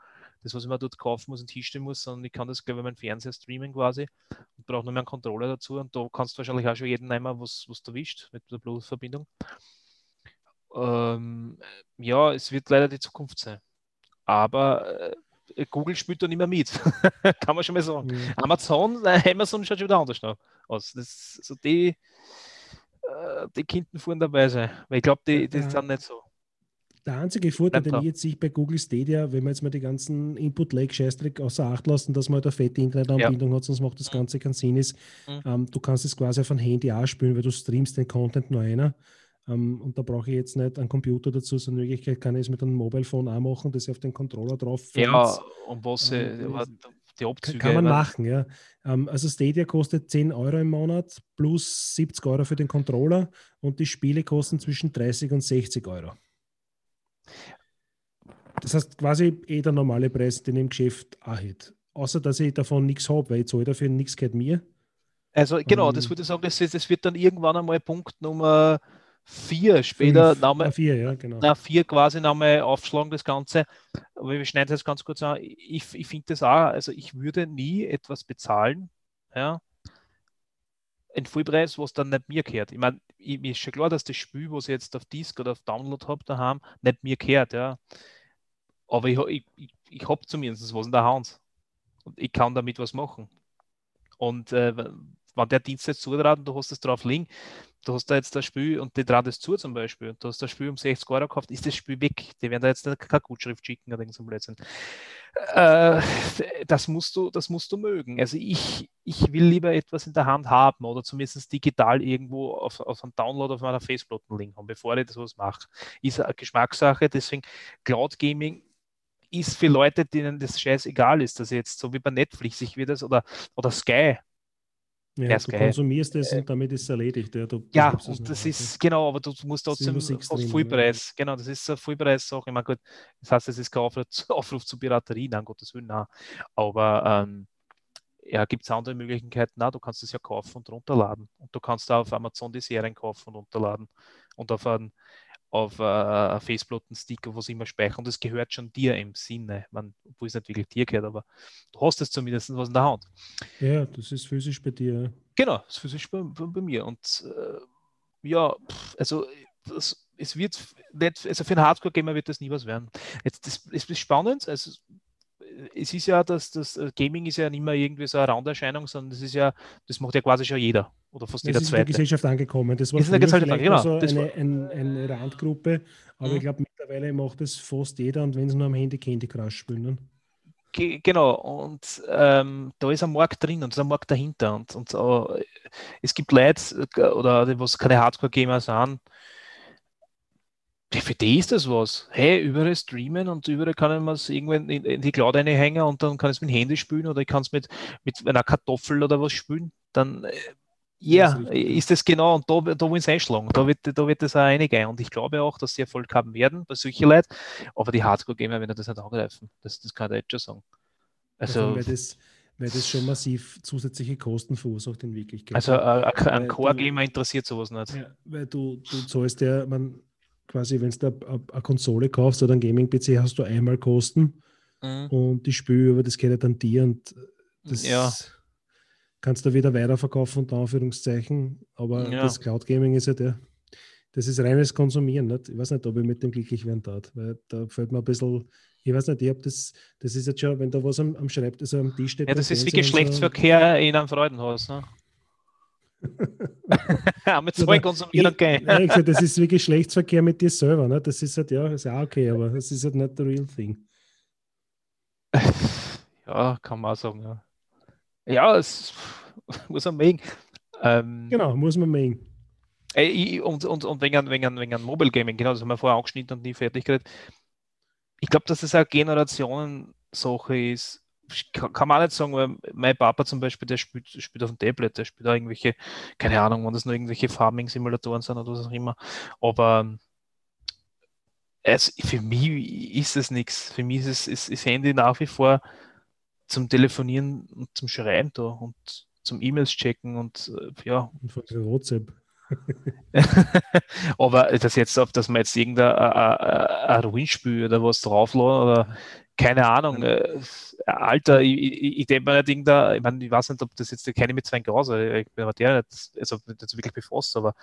das, was ich mir dort kaufen muss und hinstellen muss, sondern ich kann das, glaube ich, meinen Fernseher streamen quasi und brauche nur mehr einen Controller dazu und da kannst du wahrscheinlich auch schon jeden nehmen, was, was du wischt mit der Bluetooth-Verbindung. ähm, ja, es wird leider die Zukunft sein. Aber äh, Google spielt da nicht mehr mit. Kann man schon mal sagen. Mhm. Amazon, äh, Amazon schaut schon wieder anders aus. Das, so die, äh, die Kinder fuhren dabei sein. Weil ich glaube, die, die sind nicht so. Der einzige Vorteil, den ich jetzt sehe bei Google Stadia, wenn wir jetzt mal die ganzen Input-Lag-Scheißdreck außer Acht lassen, dass man halt eine fette Internetanbindung ja. hat, sonst macht das mhm. Ganze keinen Sinn, ist, mhm. ähm, du kannst es quasi auf ein Handy auch spielen, weil du streamst den Content nur einer. Ähm, und da brauche ich jetzt nicht einen Computer dazu, sondern in Wirklichkeit kann ich es mit einem Mobile Phone auch machen, das ich auf den Controller drauf Ja, und was ähm, die Abzüge. Kann man machen, ja. Ähm, also Stadia kostet 10 Euro im Monat plus 70 Euro für den Controller und die Spiele kosten zwischen 30 und 60 Euro. Das heißt quasi eh der normale Preis, den ich im Geschäft auch hätte. Außer, dass ich davon nichts habe, weil ich zahle dafür nichts gehört mir. Also genau, um, das würde ich sagen, das, das, wird dann irgendwann einmal Punkt Nummer 4 später fünf, nochmal, vier, ja, genau. na, vier quasi nochmal aufschlagen, das Ganze. Aber wir schneiden das ganz kurz an. Ich, ich finde das auch, also ich würde nie etwas bezahlen, ja, ein Vollpreis, was dann nicht mir gehört. Ich meine, mir ist schon klar, dass das Spiel, was ich jetzt auf Disk oder auf Download habe, daheim, nicht mir gehört, ja. Aber ich, ich, ich, ich habe zumindest was in der Hand. Und ich kann damit was machen. Und äh, wenn der Dienst jetzt zutraut und du hast es drauf liegen, du hast da jetzt das Spiel und die traut es zu zum Beispiel, du hast das Spiel um 60 Euro gekauft, ist das Spiel weg. Die werden da jetzt keine Gutschrift schicken oder so Blödsinn. Äh, das, musst du, das musst du mögen. Also ich, ich will lieber etwas in der Hand haben oder zumindest digital irgendwo auf, auf einem Download auf meiner Festplatten haben, bevor ich das was mache. Ist eine Geschmackssache, deswegen Cloud Gaming ist für Leute, denen das scheißegal ist, dass jetzt so wie bei Netflix, ich will das oder, oder Sky, ja, du geil. konsumierst es und damit ist es erledigt. Ja, du, ja und das ist, genau, aber du musst trotzdem auf Vollpreis, ja. genau, das ist eine Vollpreis-Sache. Ich meine, gut, das heißt, es ist kein Aufruf, Aufruf zur Piraterie, nein, Gottes Willen, nein. Aber ähm, ja, gibt es andere Möglichkeiten? Na, du kannst es ja kaufen und runterladen. Und du kannst auch auf Amazon die Serien kaufen und runterladen und auf einen auf äh, Festplattensticker, was immer speichern. Und das gehört schon dir im Sinne. Man, obwohl es nicht wirklich dir gehört, aber du hast es zumindest was in der Hand. Ja, das ist physisch bei dir. Genau, das ist physisch bei, bei, bei mir. Und äh, ja, also das, es wird nicht, also für einen Hardcore-Gamer wird das nie was werden. Jetzt, das, das ist spannend. Also, es ist ja, dass das äh, Gaming ist ja nicht mehr irgendwie so eine Randerscheinung, sondern das ist ja, das macht ja quasi schon jeder oder fast das jeder ist zweite. in der Gesellschaft angekommen. Das war ist in der Gesellschaft genau. so eine, ein, eine Randgruppe, aber mhm. ich glaube mittlerweile macht das fast jeder und wenn sie nur am Handy Candy Crush spielen. Ne? Genau, und ähm, da ist ein Markt drin und da ist ein Markt dahinter. Und, und uh, es gibt Leute, äh, oder was keine Hardcore-Gamer sind, für die ist das was. Hey, überall streamen und überall kann man es irgendwann in, in, die Cloud reinhängen und dann kann es mit dem Handy spielen oder ich kann es mit, mit einer Kartoffel oder was spielen. Dann, äh, ja, yeah, ist das genau und da, da wollen sie einschlagen. Da wird, da wird das auch eingehen. Und ich glaube auch, dass sie Erfolg haben werden bei solchen Leuten. Aber die Hardcore-Gamer werden das nicht angreifen. Das, das kann ich jetzt schon sagen. Also, weil das, weil das schon massiv zusätzliche Kosten verursacht in Wirklichkeit. Also äh, ein Core-Gamer interessiert sowas nicht. Ja, weil du, du zahlst ja, man, quasi, wenn du eine Konsole kaufst oder ein Gaming-PC, hast du einmal Kosten mhm. und die Spiele über das geht dann dir und das ja. kannst du wieder weiterverkaufen, unter Anführungszeichen. Aber ja. das Cloud Gaming ist ja der, das ist reines Konsumieren. Nicht? Ich weiß nicht, ob ich mit dem glücklich werden darf, weil da fällt mir ein bisschen, ich weiß nicht, ich habe das, das ist jetzt schon, wenn da was am, am Schreibtisch, also am Tisch steht. Ja, das ist wie Geschlechtsverkehr so, in einem Freudenhaus. Ne? mit zwei konsumieren und gehen. das ist wie Geschlechtsverkehr mit dir selber. Ne? Das ist halt, ja, ist ja okay, aber das ist halt nicht the real thing. Ja, kann man auch sagen. Ja, ja es muss man mögen. Ähm, genau, muss man mögen. und, und, und wegen, wegen, wegen Mobile Gaming, genau, das haben wir vorher angeschnitten und nie fertig geredet. Ich glaube, dass das eine Generationensache ist kann man auch nicht sagen, weil mein Papa zum Beispiel, der spielt, spielt auf dem Tablet, der spielt da irgendwelche, keine Ahnung, wann das nur irgendwelche Farming-Simulatoren sind oder was auch immer. Aber es, für mich ist es nichts. Für mich ist, es, ist, ist Handy nach wie vor zum Telefonieren und zum Schreiben da und zum E-Mails checken und äh, ja. Und von WhatsApp. aber das jetzt auf, dass man jetzt irgendein ein Ruinspiel oder was draufladen oder keine Ahnung, äh, Alter, ich, ich, ich denke mir nicht irgendein, ich meine, ich weiß nicht, ob das jetzt keine mit zwei Grause, ich bin aber der nicht, also wirklich befasst, aber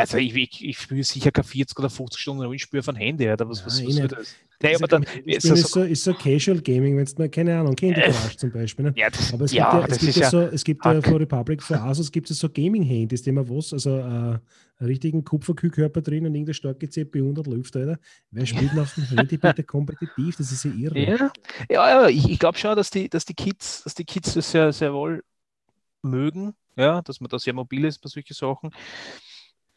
Also ich, ich, ich spiele sicher keine 40 oder 50 Stunden Rollenspiel von Handy, oder was, was, was soll das? Nee, aber dann, ist, so, ist, so, ist so Casual Gaming, wenn es mal, keine Ahnung, Candy äh, Crush zum Beispiel. Ne? Ja, das, aber es ja, gibt ja, es gibt ja, so, es gibt ja vor Republic, vor Asus gibt es so Gaming-Handys, die man was, also äh, einen richtigen Kupferkühlkörper drin und irgendeine starke CPU und läuft, Alter. Wer spielt auf dem Handy bitte kompetitiv? Das ist ja irre. Ja, ja, ich, ich glaube schon, dass die, dass die Kids, dass die Kids das sehr, sehr wohl mögen, ja, dass man da sehr mobil ist bei solchen Sachen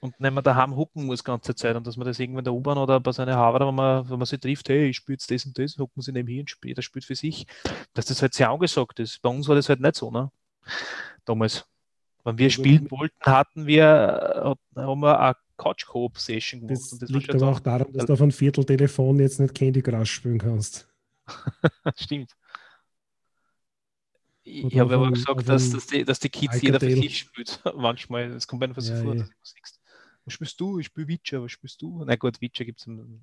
und nicht mehr daheim hucken muss die ganze Zeit und dass man das irgendwann in der U-Bahn oder bei seiner Harvard, wenn man, wenn man sich trifft, hey, ich spiele jetzt das und das, hucken sie neben hier und spielt, der spielt für sich, dass das halt sehr angesagt ist. Bei uns war das halt nicht so, ne? Damals. Wenn wir spielen wollten, hatten wir, haben wir eine Couch-Coop-Session gemacht. Das, das liegt aber auch daran, dass du auf ein Vierteltelefon jetzt nicht Candy Crush spielen kannst. Stimmt. Ich habe aber gesagt, dass, dass, die, dass die Kids jeder für sich spielt. Manchmal, das kommt einfach so vor. Ja. Was spielst du? Ich spiele Witcher, was spielst du? Na gut, Witcher gibt es am,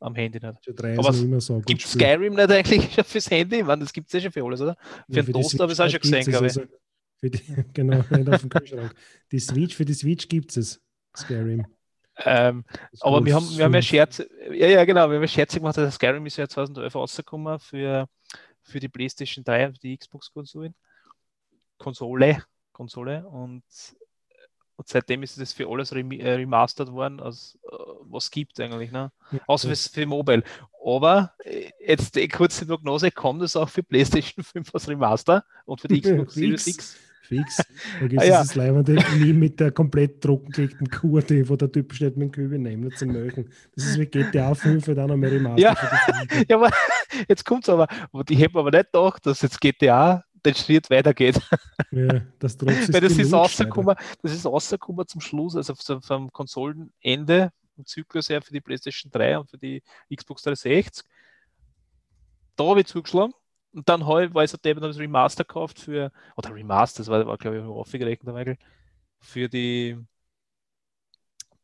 am, Handy nicht. Aber so gibt Skyrim nicht eigentlich fürs Handy? Ich meine, das gibt es ja schon für alles, oder? Für ja, einen Toaster habe ich es auch schon gesehen, glaube ich. Also die, genau, nicht auf dem Kühlschrank. Die Switch, für die Switch gibt es Skyrim. Ähm, aber wir haben, wir haben ja Scherz, ja, ja, genau, wir haben ja Scherze gemacht, dass Skyrim ist ja 2011 rausgekommen für, für die PlayStation 3, die Xbox-Konsolen. Konsole, Konsole und und seitdem ist das für alles äh, remastered worden, als äh, was gibt eigentlich, ne? Ja, Außer für, Mobile. Aber äh, jetzt die kurze Prognose, kommt es auch für PlayStation 5 als Remaster und für die Xbox Series X? Fix. Es ah, ja. das leibende nie mit der komplett trockengelegten Kur, die, wo der Typ steht mit dem Kübel nehmen zum Mögen. Das ist wie GTA 5 dann noch mehr Remaster. Ja, ja aber jetzt kommt es aber, die haben aber nicht gedacht, dass jetzt GTA den Schritt weitergeht. Ja, das Weil das ist, rausgekommen, das ist rausgekommen zum Schluss, also vom Konsolenende im Zyklus her für die PlayStation 3 und für die Xbox 360. Da habe ich zugeschlagen. Und dann habe ich, war ich seitdem das Remaster gekauft für, oder Remaster, das war, war glaube ich, aufgerechnet, für die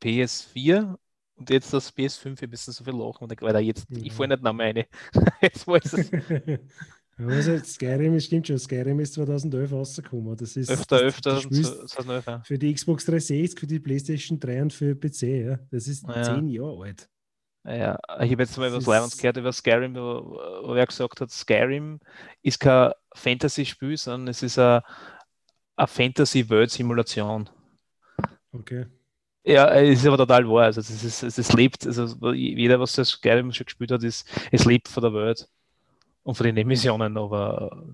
PS4 und jetzt das PS5, wir müssen so viel lachen, weil da jetzt, ich fahre nicht nach meine. jetzt weiß es. Also Skyrim stimmt schon, Skyrim ist 2011 rausgekommen. Das ist öfter, das, öfter das 2011, ja. für die Xbox 360, für die PlayStation 3 und für PC. Ja. Das ist ja. zehn Jahre alt. Ja, ich habe jetzt mal was Leibens gehört über Skyrim, wo, wo er gesagt hat, Skyrim ist kein Fantasy-Spiel, sondern es ist eine, eine Fantasy-World-Simulation. Okay. Ja, es ist aber total wahr. Also, es, ist, es, lebt, also jeder, was das Skyrim schon gespielt hat, ist, es lebt von der Welt und von den Emissionen, aber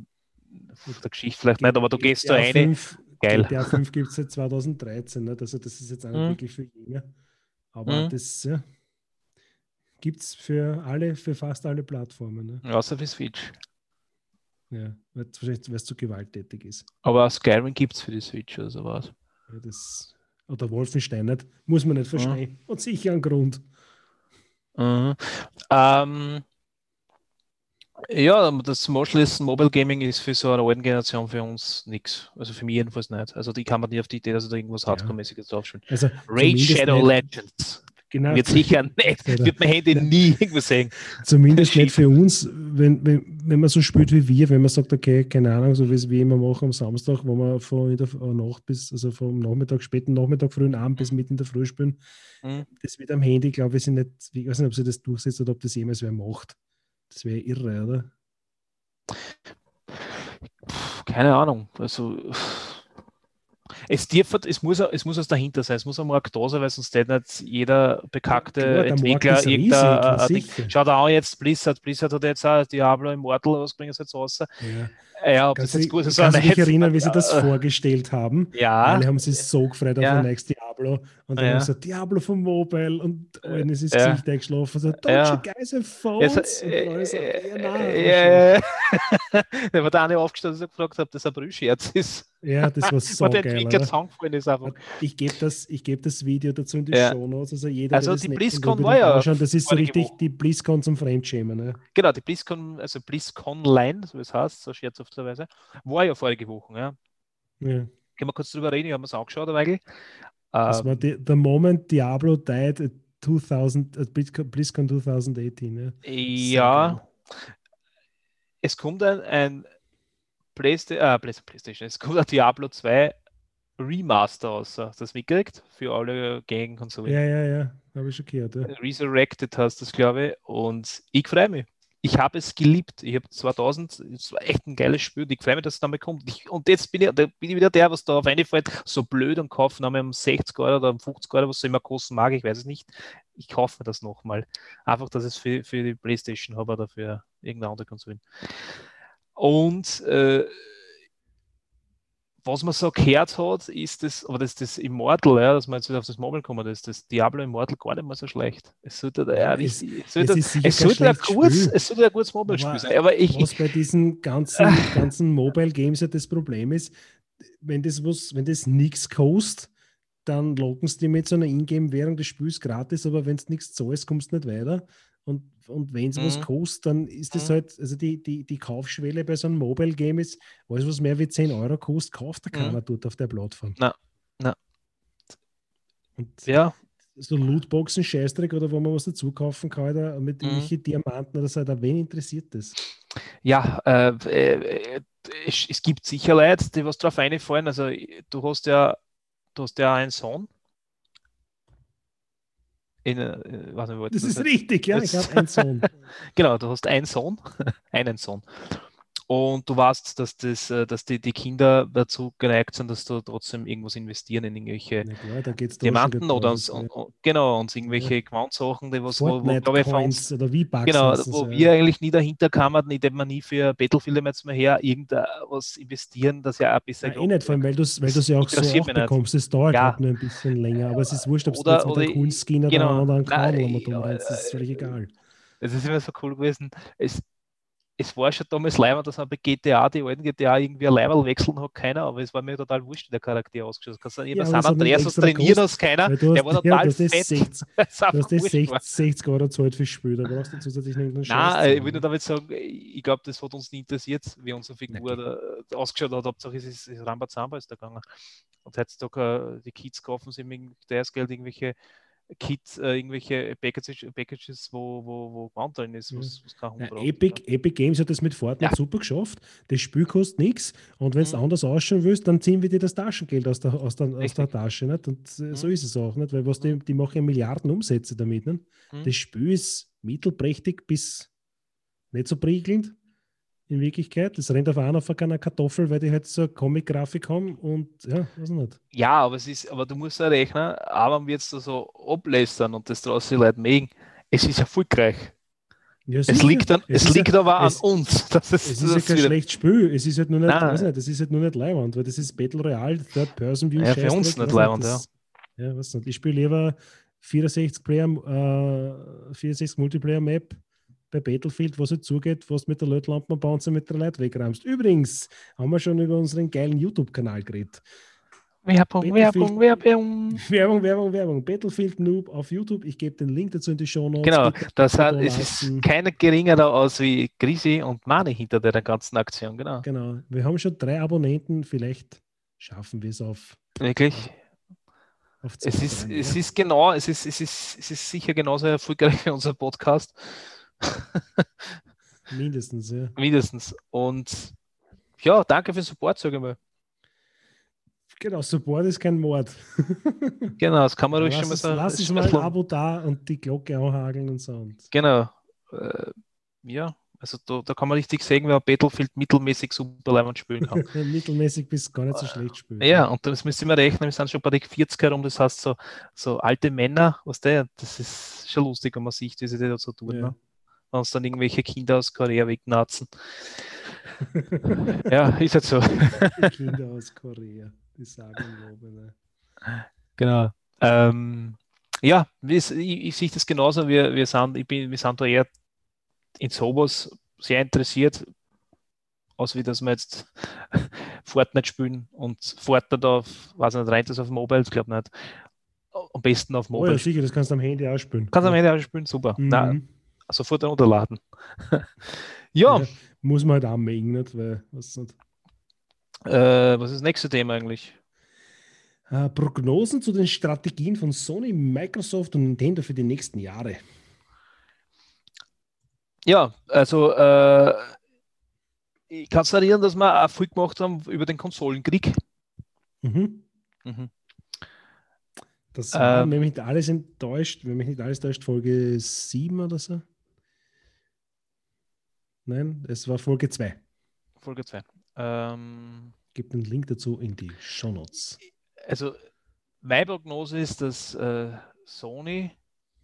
von der Geschichte vielleicht nicht, aber du gehst da rein. Geil. GTA 5 gibt es seit 2013, ne? also das ist jetzt auch nicht mhm. wirklich viel jünger. Aber mhm. das ja, gibt es für alle, für fast alle Plattformen. Ne? Außer für Switch. Ja, wahrscheinlich, weil es zu gewalttätig ist. Aber Skyrim gibt es für die Switch oder sowas. Ja, das, oder Wolfenstein nicht, muss man nicht verstehen. Mhm. Und sicher einen Grund. Mhm. Ähm, ja, das Motionless Mobile Gaming ist für so eine alten Generation für uns nichts. Also für mich jedenfalls nicht. Also die kann man nie auf die Idee, dass da irgendwas Hardcore-mäßiges draufspielen. Also Raid Shadow Legends. Genau. Wird sicher nicht, wird mein Handy nie irgendwo sehen. Zumindest nicht für uns, wenn, wenn, wenn man so spielt wie wir, wenn man sagt, okay, keine Ahnung, so wie es wir immer machen am Samstag, wo wir von in der Nacht bis, also vom Nachmittag, späten Nachmittag, frühen Abend bis mitten in der Früh spielen, mhm. das wird am Handy, glaube ich, nicht, ich weiß nicht, ob sie das durchsetzt oder ob das jemals wer macht. Das wäre irre, oder? Keine Ahnung. Also es, darf, es, muss, es muss was dahinter sein, es muss ein Markt da sein, weil sonst nicht jeder bekackte ja, Entwickler irgendein Ding. Schau da an jetzt Blizzard. Blizzard hat jetzt auch Diablo Immortal, was bringen sie jetzt raus? Ja. Ja, ob das jetzt gut ist. Ich kann mich erinnern, wie sie das vorgestellt haben. Ja. Alle haben sich so gefreut auf ja. ein nächstes Diablo. Und dann ja. haben sie gesagt, Diablo vom Mobile. Und wenn es ist ja. Gesicht eingeschlafen. So, Deutsche ja. Geise Phones. Ja, ja, ja. Der war da eine aufgestanden und gefragt, ob das ein Brühscherz ist. Ja, das war so geil. Ich gebe das, geb das Video dazu in die ja. Show Notes. Also, jeder, also die BlizzCon war ja. Anschauen. Das ist so richtig die BlizzCon zum Fremdschämen. Ne? Genau, die BlizzCon, also BlizzCon Line, so wie es heißt, so scherzhafterweise, war ja vorige Woche. Ja. ja. Können wir kurz drüber reden? Ich habe mir es angeschaut, Weigel. Das ähm, war die, the moment Diablo died at 2000, at BlizzCon 2018. Ja. ja. Es kommt ein, ein Playsta äh, PlayStation, es kommt ein Diablo 2 Remaster aus. Hast du das mitgekriegt? Für alle gängigen Konsolen. Ja, ja, ja. Habe ich schon gehört. Ja. Resurrected hast du das, glaube ich. Und ich freue mich. Ich habe es geliebt. Ich habe 2000, es war echt ein geiles Spiel. Ich freue mich, dass es damit kommt. Ich, und jetzt bin ich, bin ich wieder der, was da auf eine fällt, so blöd und kaufe nochmal um 60 Euro oder um 50 Euro, was so immer kosten mag. Ich weiß es nicht. Ich kaufe mir das nochmal. Einfach, dass es für, für die Playstation habe oder für irgendeine andere Konsole. Und äh, was man so gehört hat, ist das, aber das, das Immortal, ja, dass man jetzt wieder auf das Mobile kommen, das, das Diablo Immortal gar nicht mal so schlecht. Es sollte, ja, es, es, sollte, es, es sollte ein, kurz, es sollte ein gutes Mobile-Spiel sein. Aber ich, was bei diesen ganzen, ganzen Mobile-Games ja das Problem ist, wenn das, was, wenn das nichts kostet, dann locken sie dir mit so einer Ingame-Währung des Spiels gratis, aber wenn es nichts zahlst, kommst du nicht weiter. Und, und wenn es mhm. was kostet, dann ist das mhm. halt, also die, die, die Kaufschwelle bei so einem Mobile Game ist, alles, was mehr wie 10 Euro kostet, kauft der keiner mhm. dort auf der Plattform. Na, na. Und ja. So Lootboxen, Scheißdreck oder wo man was dazu kaufen kann, oder mit mhm. irgendwelchen Diamanten oder so, da wen interessiert das? Ja, äh, äh, es, es, gibt sicher Leute, die was drauf einfallen. Also du hast ja, du hast ja einen Sohn in, äh, was das ist richtig, ja, ich habe einen Sohn. genau, du hast einen Sohn, einen Sohn und du weißt, dass, das, äh, dass die, die Kinder dazu geneigt sind, dass du trotzdem irgendwas investieren in irgendwelche klar, Diamanten oder uns, und, und, genau, und irgendwelche ja. Quant-Sachen, die was, wo, wo glaube ich, von uns, oder wie genau, wo ja. wir eigentlich nie dahinter kamen, indem man nie für Battlefield jetzt mal her irgendwas investieren, das ja auch besser ja, eh nicht, vor allem, weil du es weil ja auch so oft bekommst, es dauert ja. halt nur ein bisschen länger, aber es ist wurscht, ob es jetzt mit einem coolen Skin oder genau, einem anderen Kram ja, das ist völlig egal. Es ist immer so cool gewesen. Es, es war schon damals leider, dass man bei GTA, die alten GTA, irgendwie ein Level wechseln hat keiner, aber es war mir total wurscht, wie der Charakter ausgeschaut hat. Ja, San Andreas was trainieren als keiner, der war total ja, fett. 60, du hast das 60, 60 Euro zahlt fürs Spiel, da brauchst du zusätzlich irgendeinen Scheiß. Nein, ich würde damit sagen, ich glaube, das hat uns nie interessiert, wie unsere Figur okay. da ausgeschaut hat. Hauptsache es ist, ist Rambazamba ist da gegangen. Und heutzutage äh, die Kids kaufen sich mit das Geld irgendwelche Kit, äh, irgendwelche Packages, Packages wo, wo, wo drin ist, was, was kein Hund ja, Epic, Epic Games hat das mit Fortnite ja. super geschafft. Das Spiel kostet nichts und wenn du mhm. anders ausschauen willst, dann ziehen wir dir das Taschengeld aus der, aus der, aus der Tasche. Nicht? Und mhm. so ist es auch, nicht? weil was die, mhm. die machen ja Milliarden Umsätze damit. Nicht? Mhm. Das Spiel ist mittelprächtig bis nicht so prickelnd in Wirklichkeit. Das rennt auf einer auf einer Kartoffel, weil die halt so eine Comic-Grafik haben und ja, weiß nicht. Ja, aber es ist, aber du musst ja rechnen, aber wir jetzt da so ablästern und das draußen die Leute mögen, es ist erfolgreich. Ja, es liegt, an, es, es liegt ja, aber es, an uns. Das ist, es ist ja kein schlechtes Spiel. Es ist halt nur nicht, weiß nicht, das ist halt nur nicht Leihwand, weil das ist Battle Royale, Third Person View. Ja, für uns nicht Leihwand, ja. Ja, weiß nicht. Ich spiele lieber 64 Player, äh, 64 Multiplayer Map bei Battlefield, was halt zugeht, was mit der Lötlampe und mit der Leute wegräumst. Übrigens haben wir schon über unseren geilen YouTube-Kanal geredet. Werbung, Werbung, Werbung. Werbung, Werbung, Werbung. Battlefield Noob auf YouTube. Ich gebe den Link dazu in die Show Notes. Genau, das hat, es ist keiner geringer aus wie Grisi und Mani hinter der ganzen Aktion. Genau. Genau. Wir haben schon drei Abonnenten. Vielleicht schaffen wir es auf. Wirklich? Auf es, ist, rein, es ja. ist genau, es ist, es, ist, es ist sicher genauso erfolgreich wie unser Podcast. Mindestens, ja. Mindestens. Und ja, danke für den Support, sage ich mal. Genau, Support ist kein Mord. genau, das kann man ruhig schon mal sagen. Lass es mal ein Abo da und die Glocke anhageln und so. Genau. Äh, ja, also da, da, kann man richtig sehen, wer Battlefield mittelmäßig super Leimwand spielen kann. mittelmäßig bis gar nicht so schlecht spielen. Ja, und das müssen wir rechnen, wir sind schon bei den 40 herum, das heißt so, so alte Männer, was der, das ist schon lustig, wenn man sieht, wie sie das so tun. Ja. Ne? Wenn uns dann irgendwelche Kinder aus Korea wegnatzen. ja, ist halt so. Kinder aus Korea, die sagen Lobe, ne? Genau. Ähm, ja, ich, ich, sehe das genauso. Wir, wir, sind, ich bin, wir sind da eher in sowas sehr interessiert, aus wie dass wir jetzt Fortnite spielen und Fortnite auf, weiß nicht, rein das auf Mobile, ich glaube nicht. Am besten auf Mobile. Oh ja, sicher, das kannst du am Handy auch spielen. Kannst du am Handy auch spielen, super. Mhm. Nein, sofort runterladen. ja. ja. Muss man halt auch mengen, nicht? Weil, was, nicht. Äh, was ist das nächste Thema eigentlich? Äh, Prognosen zu den Strategien von Sony, Microsoft und Nintendo für die nächsten Jahre. Ja, also äh, ich kann es erinnern, dass wir auch viel gemacht haben über den Konsolenkrieg. Mhm. Mhm. Das war, ähm, wenn mich nicht alles enttäuscht, wenn mich nicht alles täuscht, Folge 7 oder so. Nein, es war Folge 2. Folge 2. Ähm, Gibt einen Link dazu in die Show Notes. Also, meine Prognose ist, dass äh, Sony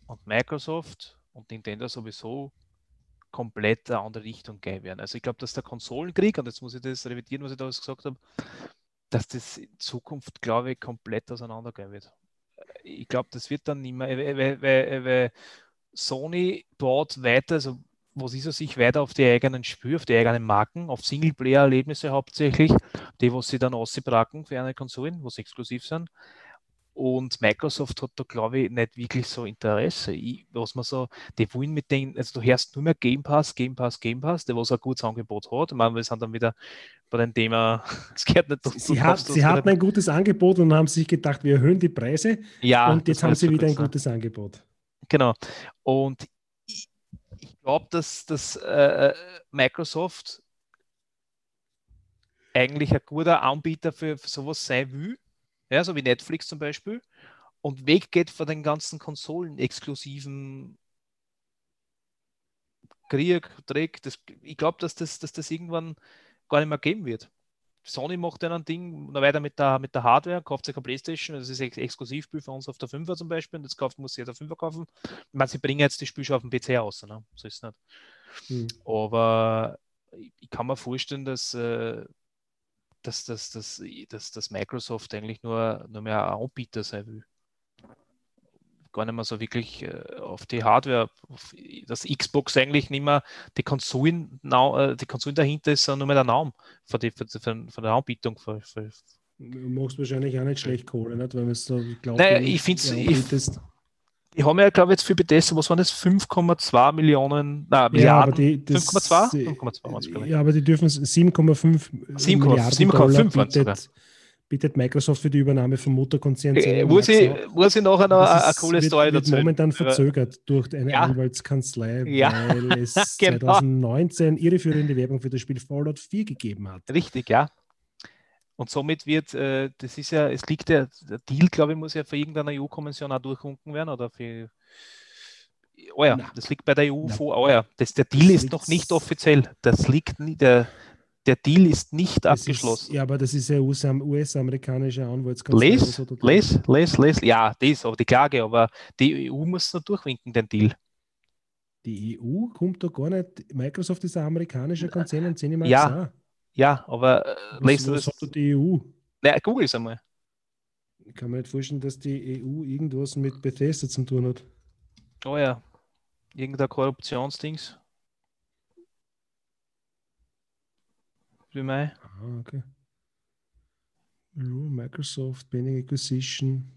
und Microsoft und Nintendo sowieso komplett eine andere Richtung gehen werden. Also ich glaube, dass der Konsolenkrieg, und jetzt muss ich das revidieren, was ich da gesagt habe, dass das in Zukunft, glaube ich, komplett auseinandergehen wird. Ich glaube, das wird dann nicht mehr, weil, weil, weil Sony baut weiter, also wo sie sich weiter auf die eigenen Spiele, auf die eigenen Marken, auf Singleplayer-Erlebnisse hauptsächlich, die, wo sie dann ausbracken für eine Konsolen, wo sie exklusiv sind. Und Microsoft hat da, glaube ich, nicht wirklich so Interesse. Ich, was man so, die wollen mit denen, also du hörst nur mehr Game Pass, Game Pass, Game Pass, der was ein gutes Angebot hat. Ich meine, wir sind dann wieder bei dem Thema, es geht nicht Sie, sie, hat, sie hatten ein gutes Angebot und haben sich gedacht, wir erhöhen die Preise. Ja, und jetzt haben sie wieder ein gutes Angebot. Genau. Und ich glaube, dass, dass äh, äh, Microsoft eigentlich ein guter Anbieter für, sowas sein will ja, so wie Netflix zum Beispiel, und weggeht von den ganzen Konsolen-exklusiven Krieg, Dreck. Das, ich glaube, dass das, dass das irgendwann gar nicht mehr geben wird. Sony macht dann ein Ding noch weiter mit der, mit der Hardware, kauft sich eine Playstation, das ist ex Exklusivspiel für uns auf der 5er zum Beispiel, und jetzt kauft, muss sie der 5er kaufen. Ich meine, sie bringen jetzt die Spiele schon auf dem PC aus, ne? so ist es nicht. Hm. Aber ich kann mir vorstellen, dass, äh, dass, dass, dass, dass, dass Microsoft eigentlich nur, nur mehr ein Anbieter sein will. Gar nicht mehr so wirklich äh, auf die Hardware, auf das Xbox eigentlich nicht mehr, die Konsolen, äh, die Konsolen dahinter ist nur mehr der Name von, die, von, von, von der Anbietung. Für, für, Du machst wahrscheinlich auch nicht schlecht Kohle, nicht? weil man es so glaubt. Naja, ich finde es. Die haben ja, glaube ich, jetzt für Bethesda, was waren das? 5,2 Millionen, na, Milliarden? Ja, 5,2? 5,2 Ja, aber die dürfen 7,5 Milliarden Dollar bietet, bietet Microsoft für die Übernahme vom Mutterkonzern. Äh, muss, ich, muss ich nachher noch eine, eine coole Story dazu wird momentan verzögert durch eine ja. Anwaltskanzlei, ja. weil es genau. 2019 irreführende Werbung für das Spiel Fallout 4 gegeben hat. Richtig, ja. Und somit wird, äh, das ist ja, es liegt ja, der Deal, glaube ich, muss ja für irgendeine EU-Kommission auch durchwunken werden oder für. Oh ja, das liegt bei der EU Nein. vor. Oh ja, das, der Deal ist noch nicht offiziell. Das liegt nie, der, der Deal ist nicht das abgeschlossen. Ist, ja, aber das ist ja US-amerikanische Anwaltskanzlei. Les, les, les, les, ja, das, aber die Klage, aber die EU muss noch durchwinken, den Deal. Die EU kommt da gar nicht. Microsoft ist ein amerikanischer Konzern und Cinemax ja, auch. Ja, aber äh, was, was das? hat die EU? Naja, google es einmal. Ich kann mir nicht vorstellen, dass die EU irgendwas mit Bethesda zu tun hat. Oh ja, irgendein Korruptionsdings. Wie mein? Ah, okay. Microsoft, Pending Acquisition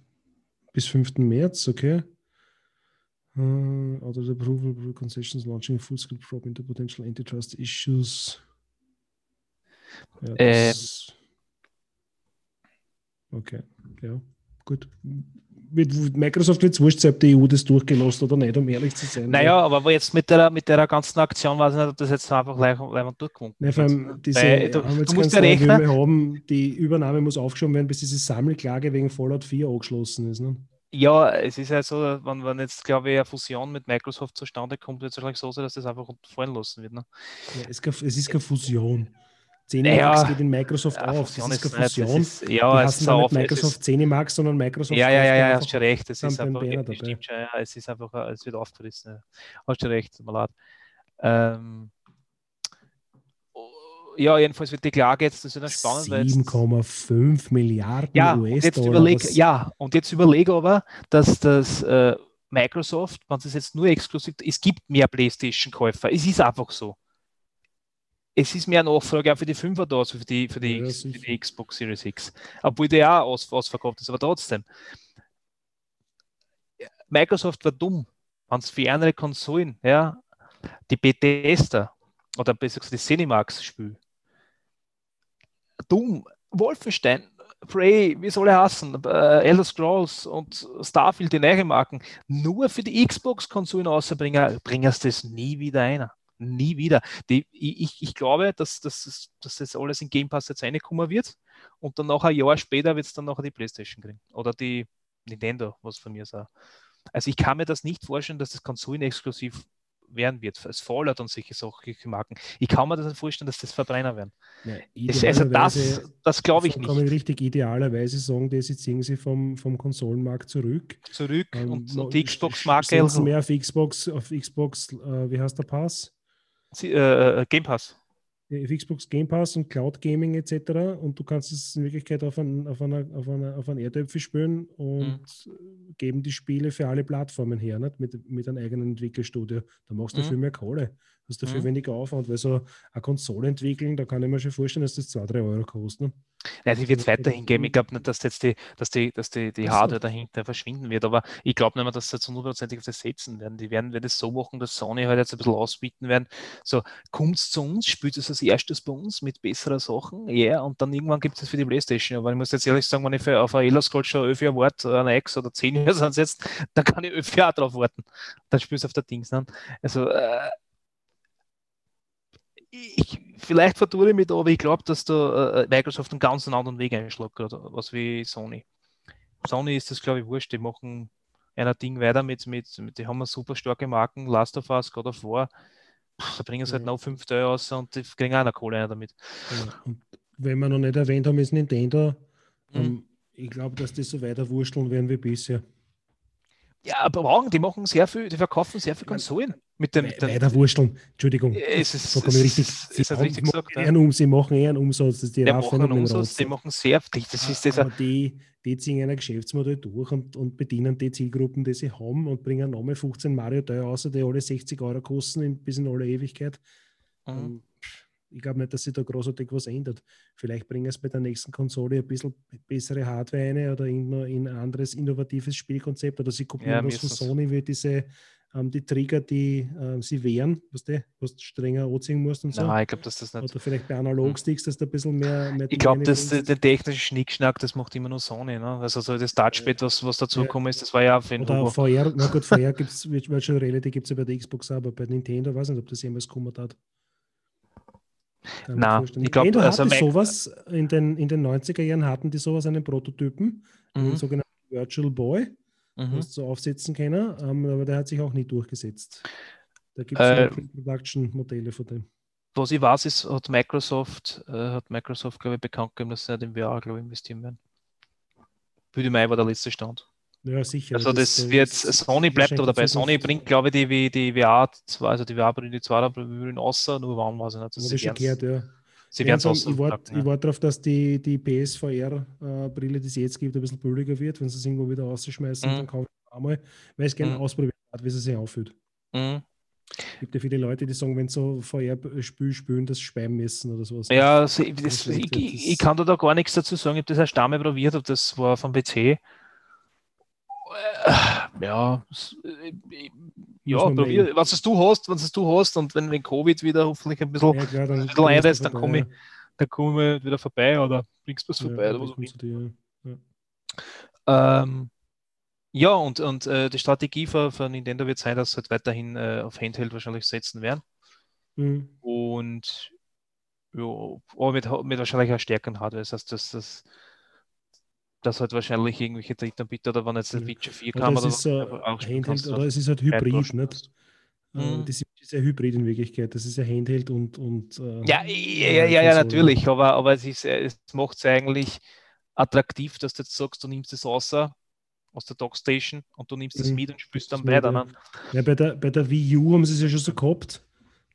bis 5. März, okay. Uh, other approval concessions launching full scope probe into potential antitrust issues. Ja, äh, okay, ja, gut. Mit Microsoft wird es wurscht ob die EU das durchgelost oder nicht, um ehrlich zu sein. Naja, aber jetzt mit der, mit der ganzen Aktion weiß ich nicht, ob das jetzt einfach gleich, gleich durchgewunken vor allem diese Weil, du, du musst ja rechnen. haben, die Übernahme muss aufgeschoben werden, bis diese Sammelklage wegen Fallout 4 angeschlossen ist. Ne? Ja, es ist ja so, wenn, wenn jetzt, glaube ich, eine Fusion mit Microsoft zustande kommt, wird es wahrscheinlich so sein, dass das einfach fallen lassen wird. Ne? Ja, es, es ist keine Fusion. Zenimax ja, geht in Microsoft ja, auf. Das ist keine Fusion. Ist, ja, es ist nicht Microsoft Zenimax, sondern Microsoft. Ja, ja, ja, ja, hast du recht. Es ist einfach, stimmt schon, ja, es ist einfach, es wird aufgerissen. Ja. Hast du recht, mal leid. Ähm, ja, jedenfalls wird die Klage jetzt, das ist ja spannend. 7,5 Milliarden ja, US-Dollar. Ja, und jetzt überlege aber, dass das äh, Microsoft, wenn es jetzt nur exklusiv, es gibt mehr PlayStation-Käufer. Es ist einfach so es ist mehr Nachfrage auch für die 5er da, also für die, für die, ja, für die Xbox Series X. Obwohl die auch aus, ausverkauft ist, aber trotzdem. Microsoft war dumm, wenn es für andere Konsolen, ja, die Bethesda oder besser gesagt die Cinemax-Spiel. Dumm, Wolfenstein, Prey, wie soll er heißen, äh, Elder Scrolls und Starfield, die neue Marken, nur für die Xbox-Konsolen auszubringen, bringst du das nie wieder einer. Nie wieder. Die, ich, ich glaube, dass, dass, dass das alles in Game Pass jetzt reinkommen wird und dann noch ein Jahr später wird es dann noch die Playstation kriegen. Oder die Nintendo, was von mir ist Also ich kann mir das nicht vorstellen, dass das konsolenexklusiv werden wird, als Fallout und solche, solche Marken. Ich kann mir das nicht vorstellen, dass das Verbrenner werden. Ja, also das, das glaube ich nicht. Kann man richtig idealerweise sagen, das jetzt ziehen sie vom, vom Konsolenmarkt zurück. Zurück ähm, und, und die Xbox-Marke. mehr auf Xbox, auf Xbox, äh, wie heißt der Pass? Äh, äh Game Pass. Xbox Game Pass und Cloud Gaming etc. Und du kannst es in Wirklichkeit auf, ein, auf, einer, auf, einer, auf einen Erdäpfel spielen und mhm. geben die Spiele für alle Plattformen her, nicht? Mit, mit einem eigenen Entwickelstudio. Da machst du mhm. viel mehr Kohle. Hast dafür mhm. weniger Aufwand, weil so eine Konsole entwickeln, da kann ich mir schon vorstellen, dass das 2, 3 Euro kostet. Ne? Ja, die wird es weiterhin geben. Ich glaube nicht, dass jetzt die, dass die, dass die, die Hardware dahinter verschwinden wird, aber ich glaube nicht mehr, dass sie jetzt hundertprozentig auf das setzen werden. Die werden, werden es so machen, dass Sony halt jetzt ein bisschen ausbieten werden. So, kommt zu uns, spielt es als erstes bei uns mit besseren Sachen, ja, yeah, und dann irgendwann gibt es für die Playstation. Aber ich muss jetzt ehrlich sagen, wenn ich für, auf ein Elder Scrolls schon 11 Jahre warte, ein X oder 10 Jahre ansetzt, dann kann ich 11 Jahre drauf warten. Dann spielst du auf der Dings dann. Also, äh, ich, vielleicht vertue ich mich da, aber ich glaube, dass da äh, Microsoft einen ganz anderen Weg einschlägt, oder was wie Sony. Sony ist das, glaube ich, wurscht. Die machen ein Ding weiter mit, mit, mit, die haben super starke Marken, Last of Us, God of War. Da bringen sie halt noch 5 Teile raus und die kriegen auch eine Kohle damit. Ja, und wenn wir noch nicht erwähnt haben, ist Nintendo. Mhm. Ähm, ich glaube, dass die so weiter wursteln werden wie bisher. Ja, aber warum? Die machen sehr viel, die verkaufen sehr viel Konsolen. Mit dem, wursteln, Entschuldigung. Es ist, so es richtig, sie, ist richtig gesagt, ja. um, sie machen eher einen Umsatz, das die, die machen einen Umsatz, die machen sehr viel. Das ist das aber die, die ziehen ein Geschäftsmodell durch und, und bedienen die Zielgruppen, die sie haben und bringen nochmal 15 Mario-Teile raus, die alle 60 Euro kosten in, bis in alle Ewigkeit. Mhm. Ähm, ich glaube nicht, dass sich da großartig was ändert. Vielleicht bringen es bei der nächsten Konsole ein bisschen bessere Hardware eine oder in, in ein anderes innovatives Spielkonzept oder sie kopieren ja, was von Sony, wie diese ähm, die Trigger, die äh, sie wehren, was du, was du strenger anziehen musst und so. Nein, ich glaube, dass das nicht. Oder vielleicht bei Analogsticks, dass da ein bisschen mehr. mehr ich glaube, dass der, der technische Schnickschnack, das macht immer nur Sony. Ne? Also so das Touchpad, was, was dazugekommen ja. ist, das war ja auf jeden Fall. VR, na gut, VR gibt es Virtual Reality gibt es ja bei der Xbox, aber bei Nintendo weiß ich nicht, ob das jemals kommen hat. Nein, ich glaube, also hatte sowas in den, in den 90er Jahren hatten die sowas einen Prototypen, mhm. einen sogenannten Virtual Boy, mhm. so aufsetzen können, ähm, aber der hat sich auch nicht durchgesetzt. Da gibt es äh, Production-Modelle von dem. Was ich weiß, ist, hat Microsoft, äh, hat Microsoft, glaube ich, bekannt gegeben, dass sie in VR, glaube ich, investieren werden. Würde Mai war der letzte Stand. Ja, sicher. Also das, das wird, Sony bleibt aber dabei. Sony bringt, glaube ich, die, die VR, also die VR-Brille, die zwei Brillen außer, nur wann weiß ich nicht. Das ich gehört, ja. Sie werden es Ich warte ja. wart darauf, dass die, die PSVR-Brille, die es jetzt gibt, ein bisschen billiger wird. Wenn sie es irgendwo wieder rausschmeißen, mhm. dann kaufe ich einmal, weil ich gerne mhm. ausprobieren wie sie sich anfühlt. Mhm. Es gibt ja viele Leute, die sagen, wenn sie so VR-Spiel spielen, das speiben messen oder sowas. Ja, also ich, das, ich, ich, kann da gar nichts dazu sagen. Ich habe das erst einmal probiert, ob das war vom PC. Äh, ja, äh, ja, probier, was es du hast, was es du hast und wenn, wenn Covid wieder hoffentlich ein bisschen, ja, klar, dann, ein bisschen einreißt, dann komme ich, dann komm ich wieder vorbei oder bringst du was vorbei. Ja, oder was dir, ja. Ähm, ja, und, und äh, die Strategie für, für Nintendo wird sein, dass sie halt weiterhin äh, auf Handheld wahrscheinlich setzen werden. Mhm. Und ja, aber mit, mit wahrscheinlich einer stärkeren Hardware. Das heißt, dass das dass halt wahrscheinlich irgendwelche Drittanbieter oder wenn jetzt der Witcher 4 kam oder, ist, äh, auch Handheld, oder es ist halt Hybrid, nicht? Äh, mhm. Das ist ja Hybrid in Wirklichkeit. Das ist ja Handheld und. und äh, ja, ja, ja, ja, natürlich, aber, aber es, ist, es macht es eigentlich attraktiv, dass du jetzt sagst, du nimmst es außer aus der Dockstation und du nimmst es mhm. mit und spielst dann weiter. Ne? Ja, bei der, bei der Wii U haben sie es ja schon so gehabt,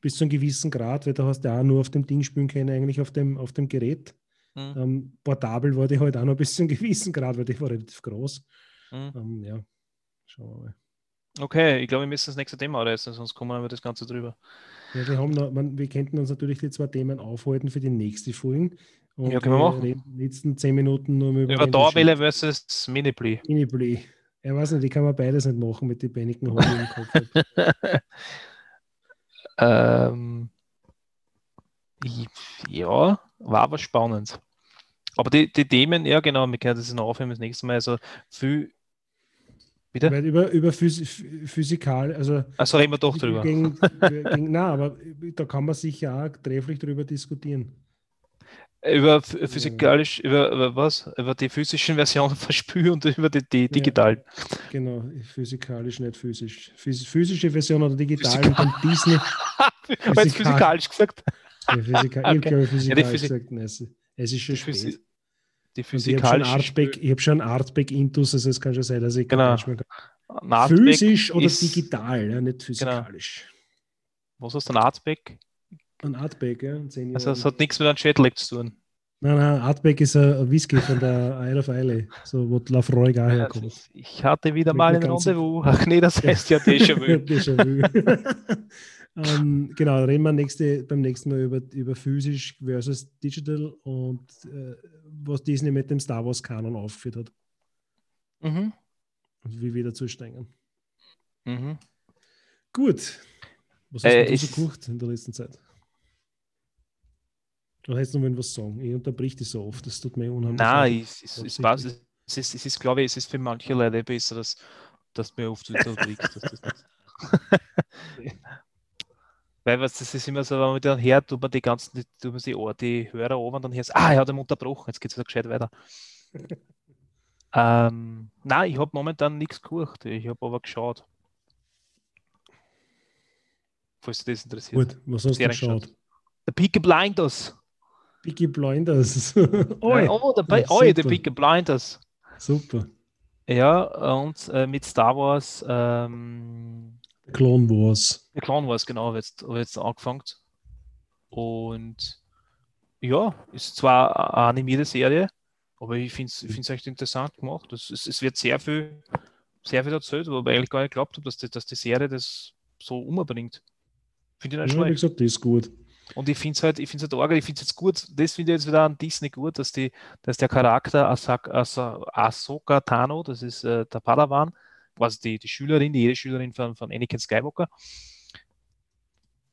bis zu einem gewissen Grad, weil da hast du ja auch nur auf dem Ding spielen können, eigentlich auf dem, auf dem Gerät. Mhm. Ähm, portabel war die halt auch noch ein bisschen gewissen, gerade weil die war relativ groß. Mhm. Ähm, ja, schauen wir mal. Okay, ich glaube, wir müssen das nächste Thema anreißen, sonst kommen wir über das Ganze drüber. Ja, wir, haben noch, man, wir könnten uns natürlich die zwei Themen aufhalten für die nächste Folge. Und ja, können wir machen. Reden die letzten zehn Minuten nur über. Über Dauerwelle versus Mini-Play. Mini-Play. Ich weiß nicht, die kann man beides nicht machen mit den Bändigen im Kopf. ähm, ja, war aber spannend. Aber die, die Themen, ja genau, wir können das noch aufhören das nächste Mal. Also viel Bitte? Weil über, über Phys Physikal, also. Also reden wir doch drüber. Gegen, gegen, na, aber da kann man sicher auch trefflich drüber diskutieren. Über physikalisch, über, über, was? Über die physischen Versionen verspüren und über die, die digitalen. Ja, genau, physikalisch, nicht physisch. Phys physische Version oder digital und dann Disney. Physikal. physikalisch gesagt? Ja, Physikal, okay. Ich glaube, physikalisch ja, Physi gesagt. Nein, es, es ist schon spät. Die physikalische. Ich habe schon Artback-Intus, also es kann schon sein, dass ich genau. physisch oder digital, ja, nicht genau. physikalisch. Genau. Was hast du, ein Artback? Ein Artback, ja. Also es hat nichts mit einem Schädling zu tun. Nein, nein, Artback ist ein Whisky von der Isle of Isle, so wo die Lafroy gar herkommt. Ich hatte wieder mal ein Rendezvous. Ach nee, das heißt ja Déjà-vu. Déjà-vu. ähm, genau, reden wir nächste, beim nächsten Mal über, über physisch versus digital und äh, was Disney mit dem Star Wars Kanon aufgeführt hat. Mhm. Und wie wir dazu steigen. Mhm. Gut. Was hast äh, du so gekocht in der letzten Zeit? Oder hättest du noch was sagen? Ich unterbrich dich so oft, das tut mir unheimlich Nein, es, es, es, passt, es, ist, es ist, glaube ich, es ist für manche Leute besser, dass, dass mir oft unterbrichst. Weil was, das ist immer so, wenn man dann hört, tut man die ganzen, tut man die, Ohr, die Hörer oben und dann hörst ah, er hat ihn unterbrochen, jetzt geht es wieder gescheit weiter. ähm, nein, ich habe momentan nichts gekocht, ich habe aber geschaut. Falls dich das interessiert. Gut, was hast du geschaut? The Peaky Blinders. Peaky Blinders. Oh, der, Oi, der Peaky Blinders. Super. Ja, und äh, mit Star Wars. Ähm, Clone Wars. Clone Wars, genau, habe jetzt, hab jetzt angefangen. Und ja, ist zwar eine animierte Serie, aber ich finde es ich echt interessant gemacht. Es, es, es, wird sehr viel, sehr viel erzählt, wo ich eigentlich gar nicht geglaubt habe, dass die, dass die Serie das so umbringt. Finde ich nicht ja, schlecht. Wie gesagt, die ist gut. Und ich finde es halt, ich finde es halt arg, ich finde es jetzt gut, das finde ich jetzt wieder an Disney gut, dass, die, dass der Charakter Ahsoka Tano, das ist äh, der Padawan, quasi die, die Schülerin, die jede Schülerin von, von Anakin Skywalker,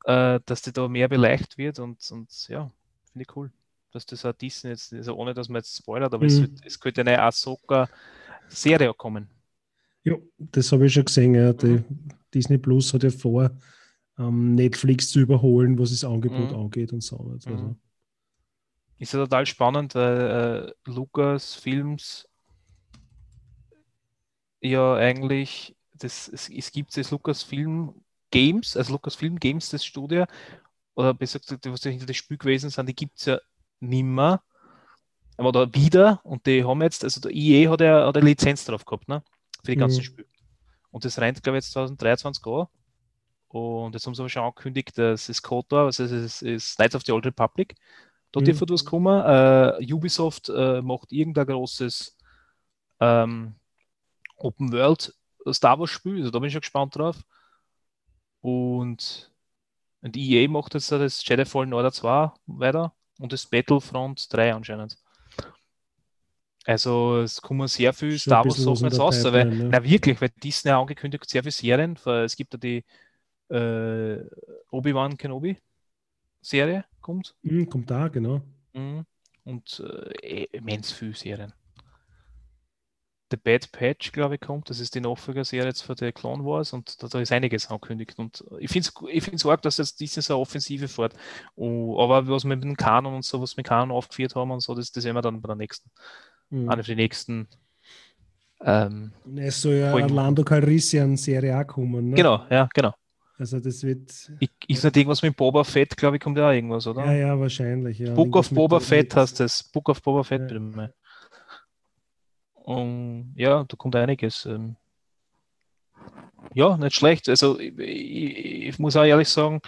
äh, dass die da mehr beleicht wird und, und ja, finde ich cool, dass das auch Disney jetzt, also ohne dass man jetzt spoilert, aber mhm. es, es könnte eine Ahsoka-Serie kommen. Ja, das habe ich schon gesehen. Ja. Die mhm. Disney Plus hat ja vor, ähm, Netflix zu überholen, was das Angebot mhm. angeht und so. Also. Mhm. Ist ja total spannend, weil äh, Lukas Films ja eigentlich, das, es, es gibt das Lucasfilm Games, also Lucasfilm Games, das Studio, oder besser gesagt, was hinter das Spiel gewesen sind, die gibt es ja nimmer, aber da wieder und die haben jetzt, also der EA hat ja hat eine Lizenz drauf gehabt, ne? Für die ganzen mhm. Spiele. Und das rennt, glaube ich, jetzt 2023 an. Und jetzt haben sie aber schon angekündigt, dass es KOTOR, also es ist, Knights of the Old Republic, da mhm. dürfte was kommen. Äh, Ubisoft äh, macht irgendein großes ähm, Open World Star Wars Spiel, also da bin ich schon gespannt drauf. Und, und EA macht jetzt das Jedi Fallen Order 2 weiter und das Battlefront 3 anscheinend. Also es kommen sehr viel Star Wars Sachen jetzt raus, weil, ne? na wirklich, weil Disney angekündigt sehr viele Serien, es gibt ja die äh, Obi-Wan Kenobi Serie kommt. Mhm, kommt da, genau. Mhm. Und äh, immens viele Serien. The Bad Patch, glaube ich, kommt. Das ist die Nachfolgerserie jetzt für die Clone Wars und da, da ist einiges angekündigt. Und ich finde es ich find's arg, dass jetzt diese so Offensive fährt. Oh, aber was wir mit dem Kanon und so, was wir mit Kanon aufgeführt haben und so, das, das sehen wir dann bei der nächsten. Mhm. Eine für die nächsten. Ähm, es soll ja Orlando Calrissian Serie auch kommen. Ne? Genau, ja, genau. Also das wird. Ich, ist nicht irgendwas mit Boba Fett, glaube ich, kommt ja auch irgendwas, oder? Ja, ja, wahrscheinlich. Ja. Book of Boba Fett heißt das. Book of Boba Fett, ja. bitte mal. Und ja, da kommt einiges. Ähm. Ja, nicht schlecht. Also ich, ich, ich, muss auch ehrlich sagen,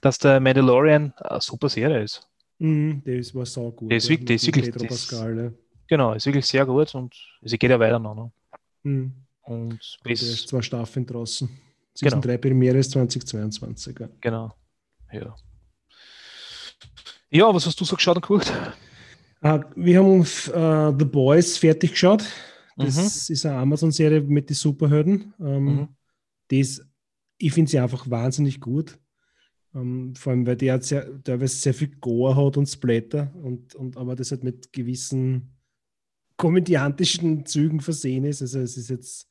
dass der Mandalorian eine super Serie ist. Mhm, das war so gut. Der ist wirklich, der ist wirklich das, Pascal, ja. Genau, ist wirklich sehr gut und sie geht ja weiter noch. Ne? Mhm. Und bis zwei Staffeln draußen. Season genau. 3 Premiere ist 2022. Ja. Genau. Ja. Ja, was hast du so geschaut und geguckt? Uh, wir haben uh, The Boys fertig geschaut. Das mhm. ist eine Amazon-Serie mit den Superhelden. Ähm, mhm. das, ich finde sie einfach wahnsinnig gut. Ähm, vor allem, weil die hat sehr, teilweise sehr viel Gore hat und Splatter, und, und, aber das halt mit gewissen komödiantischen Zügen versehen ist. Also es ist jetzt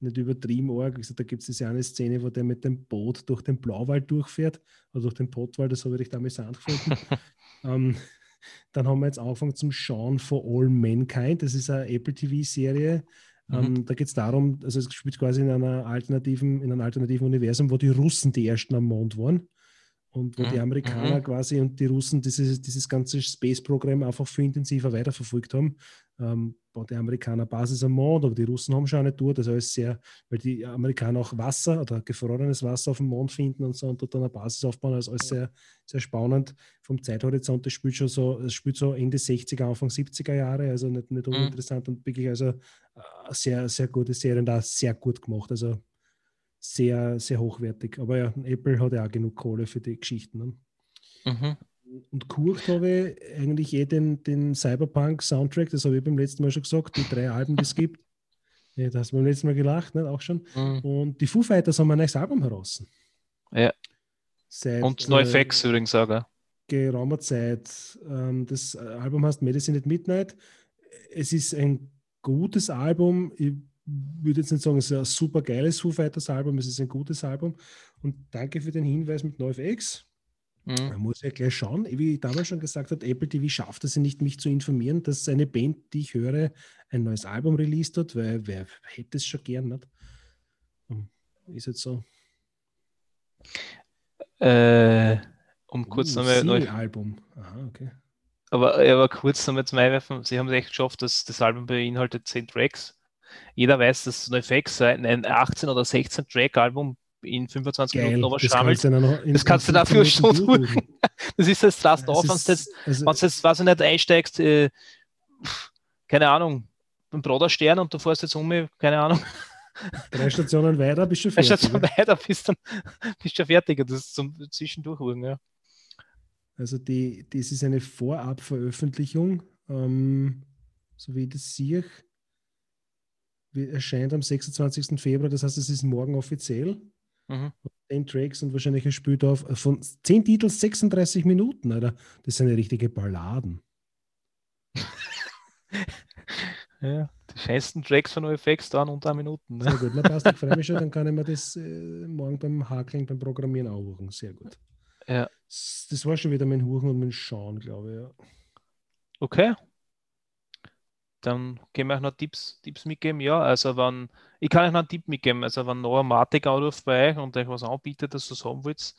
nicht übertrieben arg. Also, da gibt es diese eine Szene, wo der mit dem Boot durch den Blauwald durchfährt, oder durch den Pottwald, das habe ich damals angefunden. ähm, dann haben wir jetzt angefangen zum Schauen for All Mankind. Das ist eine Apple TV-Serie. Mhm. Ähm, da geht es darum, also es spielt quasi in einer alternativen, in einem alternativen Universum, wo die Russen die ersten am Mond waren und wo mhm. die Amerikaner mhm. quasi und die Russen dieses, dieses ganze Space-Programm einfach viel intensiver weiterverfolgt haben. Ähm, die Amerikaner Basis am Mond, aber die Russen haben schon eine Tour, das ist sehr, weil die Amerikaner auch Wasser oder gefrorenes Wasser auf dem Mond finden und so und dort dann eine Basis aufbauen, das ist alles sehr, sehr spannend. Vom Zeithorizont, das spielt schon so, das spielt so Ende 60er, Anfang 70er Jahre, also nicht, nicht mhm. uninteressant mhm. und wirklich also äh, sehr, sehr gute Serie und da sehr gut gemacht. Also sehr, sehr hochwertig. Aber ja, Apple hat ja auch genug Kohle für die Geschichten. Ne? Mhm. Und Kurt habe ich eigentlich eh den, den Cyberpunk-Soundtrack, das habe ich beim letzten Mal schon gesagt, die drei Alben, die es gibt. Ja, da hast du beim letzten Mal gelacht, ne? auch schon. Mhm. Und die Foo Fighters haben ein neues Album heraus. Ja. Seit, Und NoFX äh, übrigens auch. Geraumer Zeit. Ähm, das Album heißt Medicine at Midnight. Es ist ein gutes Album. Ich würde jetzt nicht sagen, es ist ein super geiles Foo Fighters Album, es ist ein gutes Album. Und danke für den Hinweis mit NoFX. Mhm. Man muss ja gleich schauen, wie ich damals schon gesagt habe, Apple TV schafft es ja nicht, mich zu informieren, dass eine Band, die ich höre, ein neues Album released hat, weil wer hätte es schon gern, nicht? Hm, ist jetzt so. Äh, um kurz uh, nochmal. Album. Aha, okay. Aber, aber kurz nochmal zum Einwerfen, Sie haben es echt geschafft, dass das Album beinhaltet 10 Tracks jeder weiß, dass NoFX ein 18 oder 16 Track-Album in 25 Geil, Minuten überschrammelt. Das, das kannst du dafür schon tun. Das ist das Last Off, wenn du jetzt, also, jetzt, weiß ich nicht, einsteigst, äh, keine Ahnung, beim Broderstern und du fährst jetzt um mich, keine Ahnung. Drei Stationen weiter bist du fertig. Drei Stationen weiter bist du bist du fertig. Das ist zum Zwischendurchruhen, ja. Also die, das ist eine Vorabveröffentlichung, ähm, so wie ich das sehe erscheint am 26. Februar, das heißt, es ist morgen offiziell. Mhm. 10 Tracks und wahrscheinlich ein auf von 10 Titeln 36 Minuten, Alter. Das sind eine richtige Balladen. ja, die schönsten Tracks von OFX dauern unter Minuten. Ne? Sehr gut, na passt, ich freue mich schon, dann kann ich mir das äh, morgen beim Hakeln, beim Programmieren auch hören. Sehr gut. Ja. Das war schon wieder mein Huchen und mein Schauen, glaube ich. Ja. Okay, dann können wir euch noch Tipps, Tipps mitgeben. Ja, also wenn, ich kann euch noch einen Tipp mitgeben. Also wenn noch ein Matik anruft bei euch und euch was anbietet, das ihr haben wollt,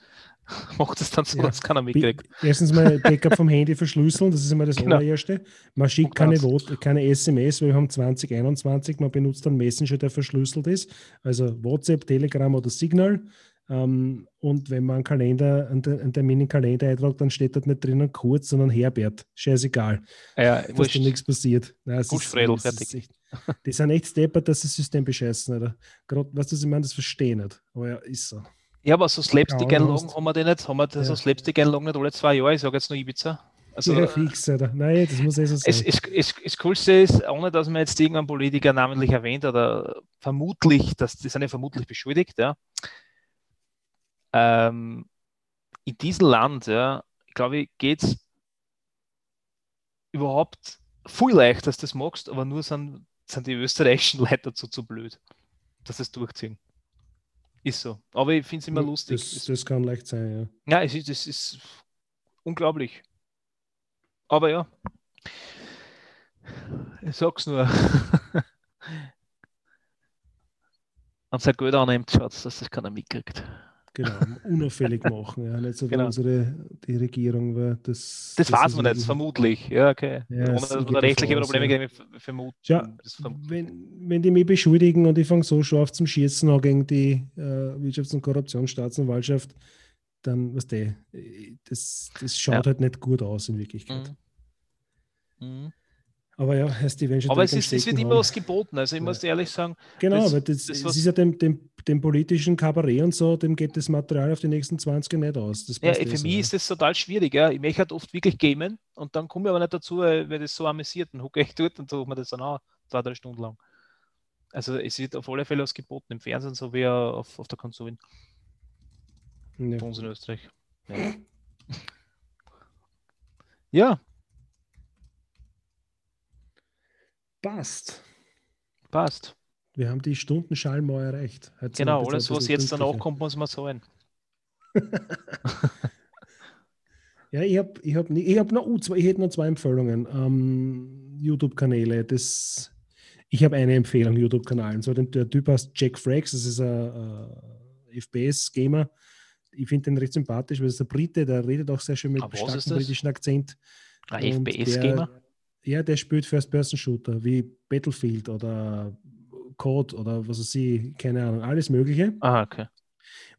macht es dann so, ja. dass keiner mitkriegt. Erstens mal Backup vom Handy verschlüsseln, das ist immer das genau. allererste. Man schickt keine, keine SMS, weil wir haben 2021, man benutzt einen Messenger, der verschlüsselt ist. Also WhatsApp, Telegram oder Signal. Ähm, und wenn man einen Kalender, einen, einen Termin in Kalender eintragt, dann steht dort nicht drinnen Kurz, sondern Herbert. Scheißegal. Ja, dass da nichts passiert. Nein, Gut, ist, Fredel, fertig. Echt, die sind echt steppert, dass das System bescheißen. Oder? Gerade, weißt du, was ich meine, das verstehe ich nicht. Aber ja, ist so. Ja, aber so Slapstick-Einlagen haben wir die nicht. Haben wir ja. so Slapstick-Einlagen nicht alle zwei Jahre? Ich sage jetzt nur Ibiza. Also, ja, fix, oder? Nein, das muss eh so sein. Es, es, es, das Coolste ist, ohne dass man jetzt irgendeinen Politiker namentlich erwähnt oder vermutlich, dass die sind ja vermutlich beschuldigt, ja, ähm, in diesem Land, ja, glaube ich, geht es überhaupt viel leichter, dass du das magst, aber nur sind, sind die österreichischen Leute dazu zu blöd, dass es durchziehen. Ist so. Aber ich finde es immer lustig. Das, das, kann leicht sein, ja. Ja, es ist, das ist unglaublich. Aber ja, ich sag's nur. Wenn sein Geld annimmt, schaut dass das keiner mitkriegt. Genau, unauffällig machen. Ja, nicht so wie genau. unsere die Regierung. Weil das, das, das weiß man jetzt, vermutlich. Ja, okay. Ja, Ohne rechtliche Probleme ja. vermuten. Ja, wenn, wenn die mich beschuldigen und ich fange so scharf zum Schießen an gegen die äh, Wirtschafts- und Korruptionsstaatsanwaltschaft, dann, was du, das, das schaut ja. halt nicht gut aus in Wirklichkeit. Mhm. Mhm. Aber ja, heißt die Aber es, ist, es wird immer was geboten, also ich muss ehrlich sagen. Genau, das, weil das, das ist ja dem, dem, dem, politischen Kabarett und so, dem geht das Material auf die nächsten 20 Jahre nicht aus. ja, für mich so, ist das total schwierig. Ja. Ich möchte halt oft wirklich gamen und dann komme ich aber nicht dazu, weil das so amüsiert. Dann hucke ich dort und suche mir das dann auch zwei, drei Stunden lang. Also es wird auf alle Fälle was geboten im Fernsehen, so wie auf, auf der Konsole. Ja. Bei uns in Österreich. Ja. ja. Passt. Passt. Wir haben die Stundenschallmauer erreicht. Genau, alles, was jetzt danach kommt, muss man sagen. ja, ich habe ich hab, ich hab noch, ich hätte noch zwei Empfehlungen. Ähm, YouTube-Kanäle. ich habe eine Empfehlung, YouTube-Kanal. So, der Typ heißt Jack Frags, das ist ein FPS-Gamer. Ich finde den recht sympathisch, weil es ein Brite, der redet auch sehr schön mit starkem britischen Akzent. Ein FPS-Gamer? Ja, der spielt First-Person-Shooter wie Battlefield oder Code oder was weiß ich, keine Ahnung, alles Mögliche. Ah, okay.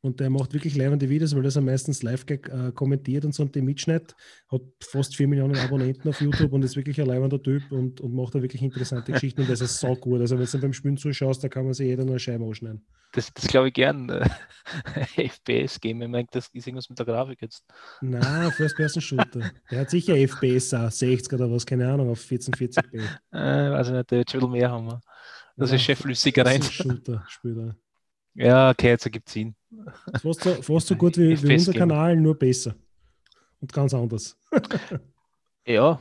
Und der macht wirklich leibende Videos, weil das er meistens live äh, kommentiert und so und den Mitschnitt. Hat fast 4 Millionen Abonnenten auf YouTube und ist wirklich ein leibender Typ und, und macht da wirklich interessante Geschichten und das ist so gut. Also wenn du beim Spielen zuschaust, da kann man sich jeder nur eine Scheibe ausschneiden. Das, das glaube ich gern. FPS Game, ich meine, das ist irgendwas mit der Grafik jetzt. Nein, First-Person-Shooter. Der hat sicher FPS auch, 60 oder was, keine Ahnung, auf 1440p. äh, also nicht, der wird schon mehr haben. Das ja, ist schon flüssiger rein. Shooter spielt er. Ja, okay, jetzt ergibt Sinn. Fast so, fast so gut wie, wie unser Kanal, nur besser. Und ganz anders. ja,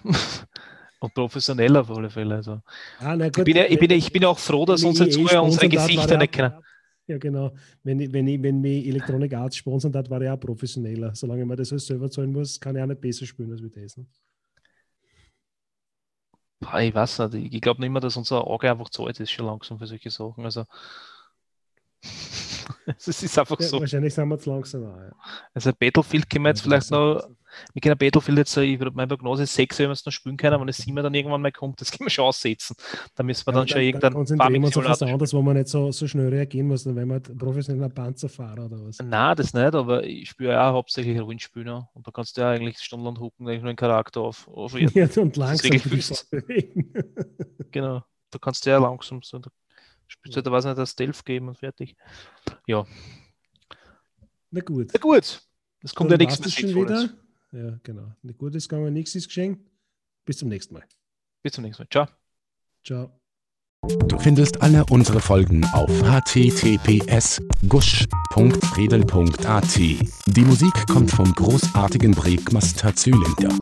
und professioneller auf alle Fälle. Also. Ah, na ich, bin ja, ich, bin, ich bin auch froh, dass unsere Zuhörer unsere Gesichter nicht kennen. Ja, genau. Wenn, wenn, ich, wenn mich Electronic Arts sponsern hat, war ich auch professioneller. Solange man das alles selber zahlen muss, kann ich auch nicht besser spielen als wir das. Ne? Ich weiß nicht, ich glaube nicht mehr, dass unser Auge einfach zu alt ist schon langsam für solche Sachen. Also es ist einfach ja, so. Wahrscheinlich sind wir zu langsam. Ja. Also Battlefield können wir jetzt ja, vielleicht noch, wir können Battlefield jetzt, ich würde meine Prognose 6, wenn wir es noch spielen können, wenn es 7 dann irgendwann mal kommt, das können wir schon aussetzen. Da müssen wir dann, dann schon dann konzentrieren wir uns auf was anderes, wo wir nicht so, so schnell reagieren müssen, wenn wir professioneller Panzerfahrer oder was. Nein, das nicht, aber ich spiele ja auch hauptsächlich Rollenspieler und da kannst du ja eigentlich stundenlang hucken, eigentlich nur einen Charakter auf, auf ja, und langsam bewegen. genau, da kannst du ja langsam so, Spielst du da was nicht das Stealth geben und fertig. Ja. Na gut. Na gut. Es kommt Dann ja nichts mehr schon wieder. Ja, genau. Na gut, kann man nichts ist geschenkt. Bis zum nächsten Mal. Bis zum nächsten Mal. Ciao. Ciao. Du findest alle unsere Folgen auf https gusch.redel.at. Die Musik kommt vom großartigen Breakmaster Zylinder.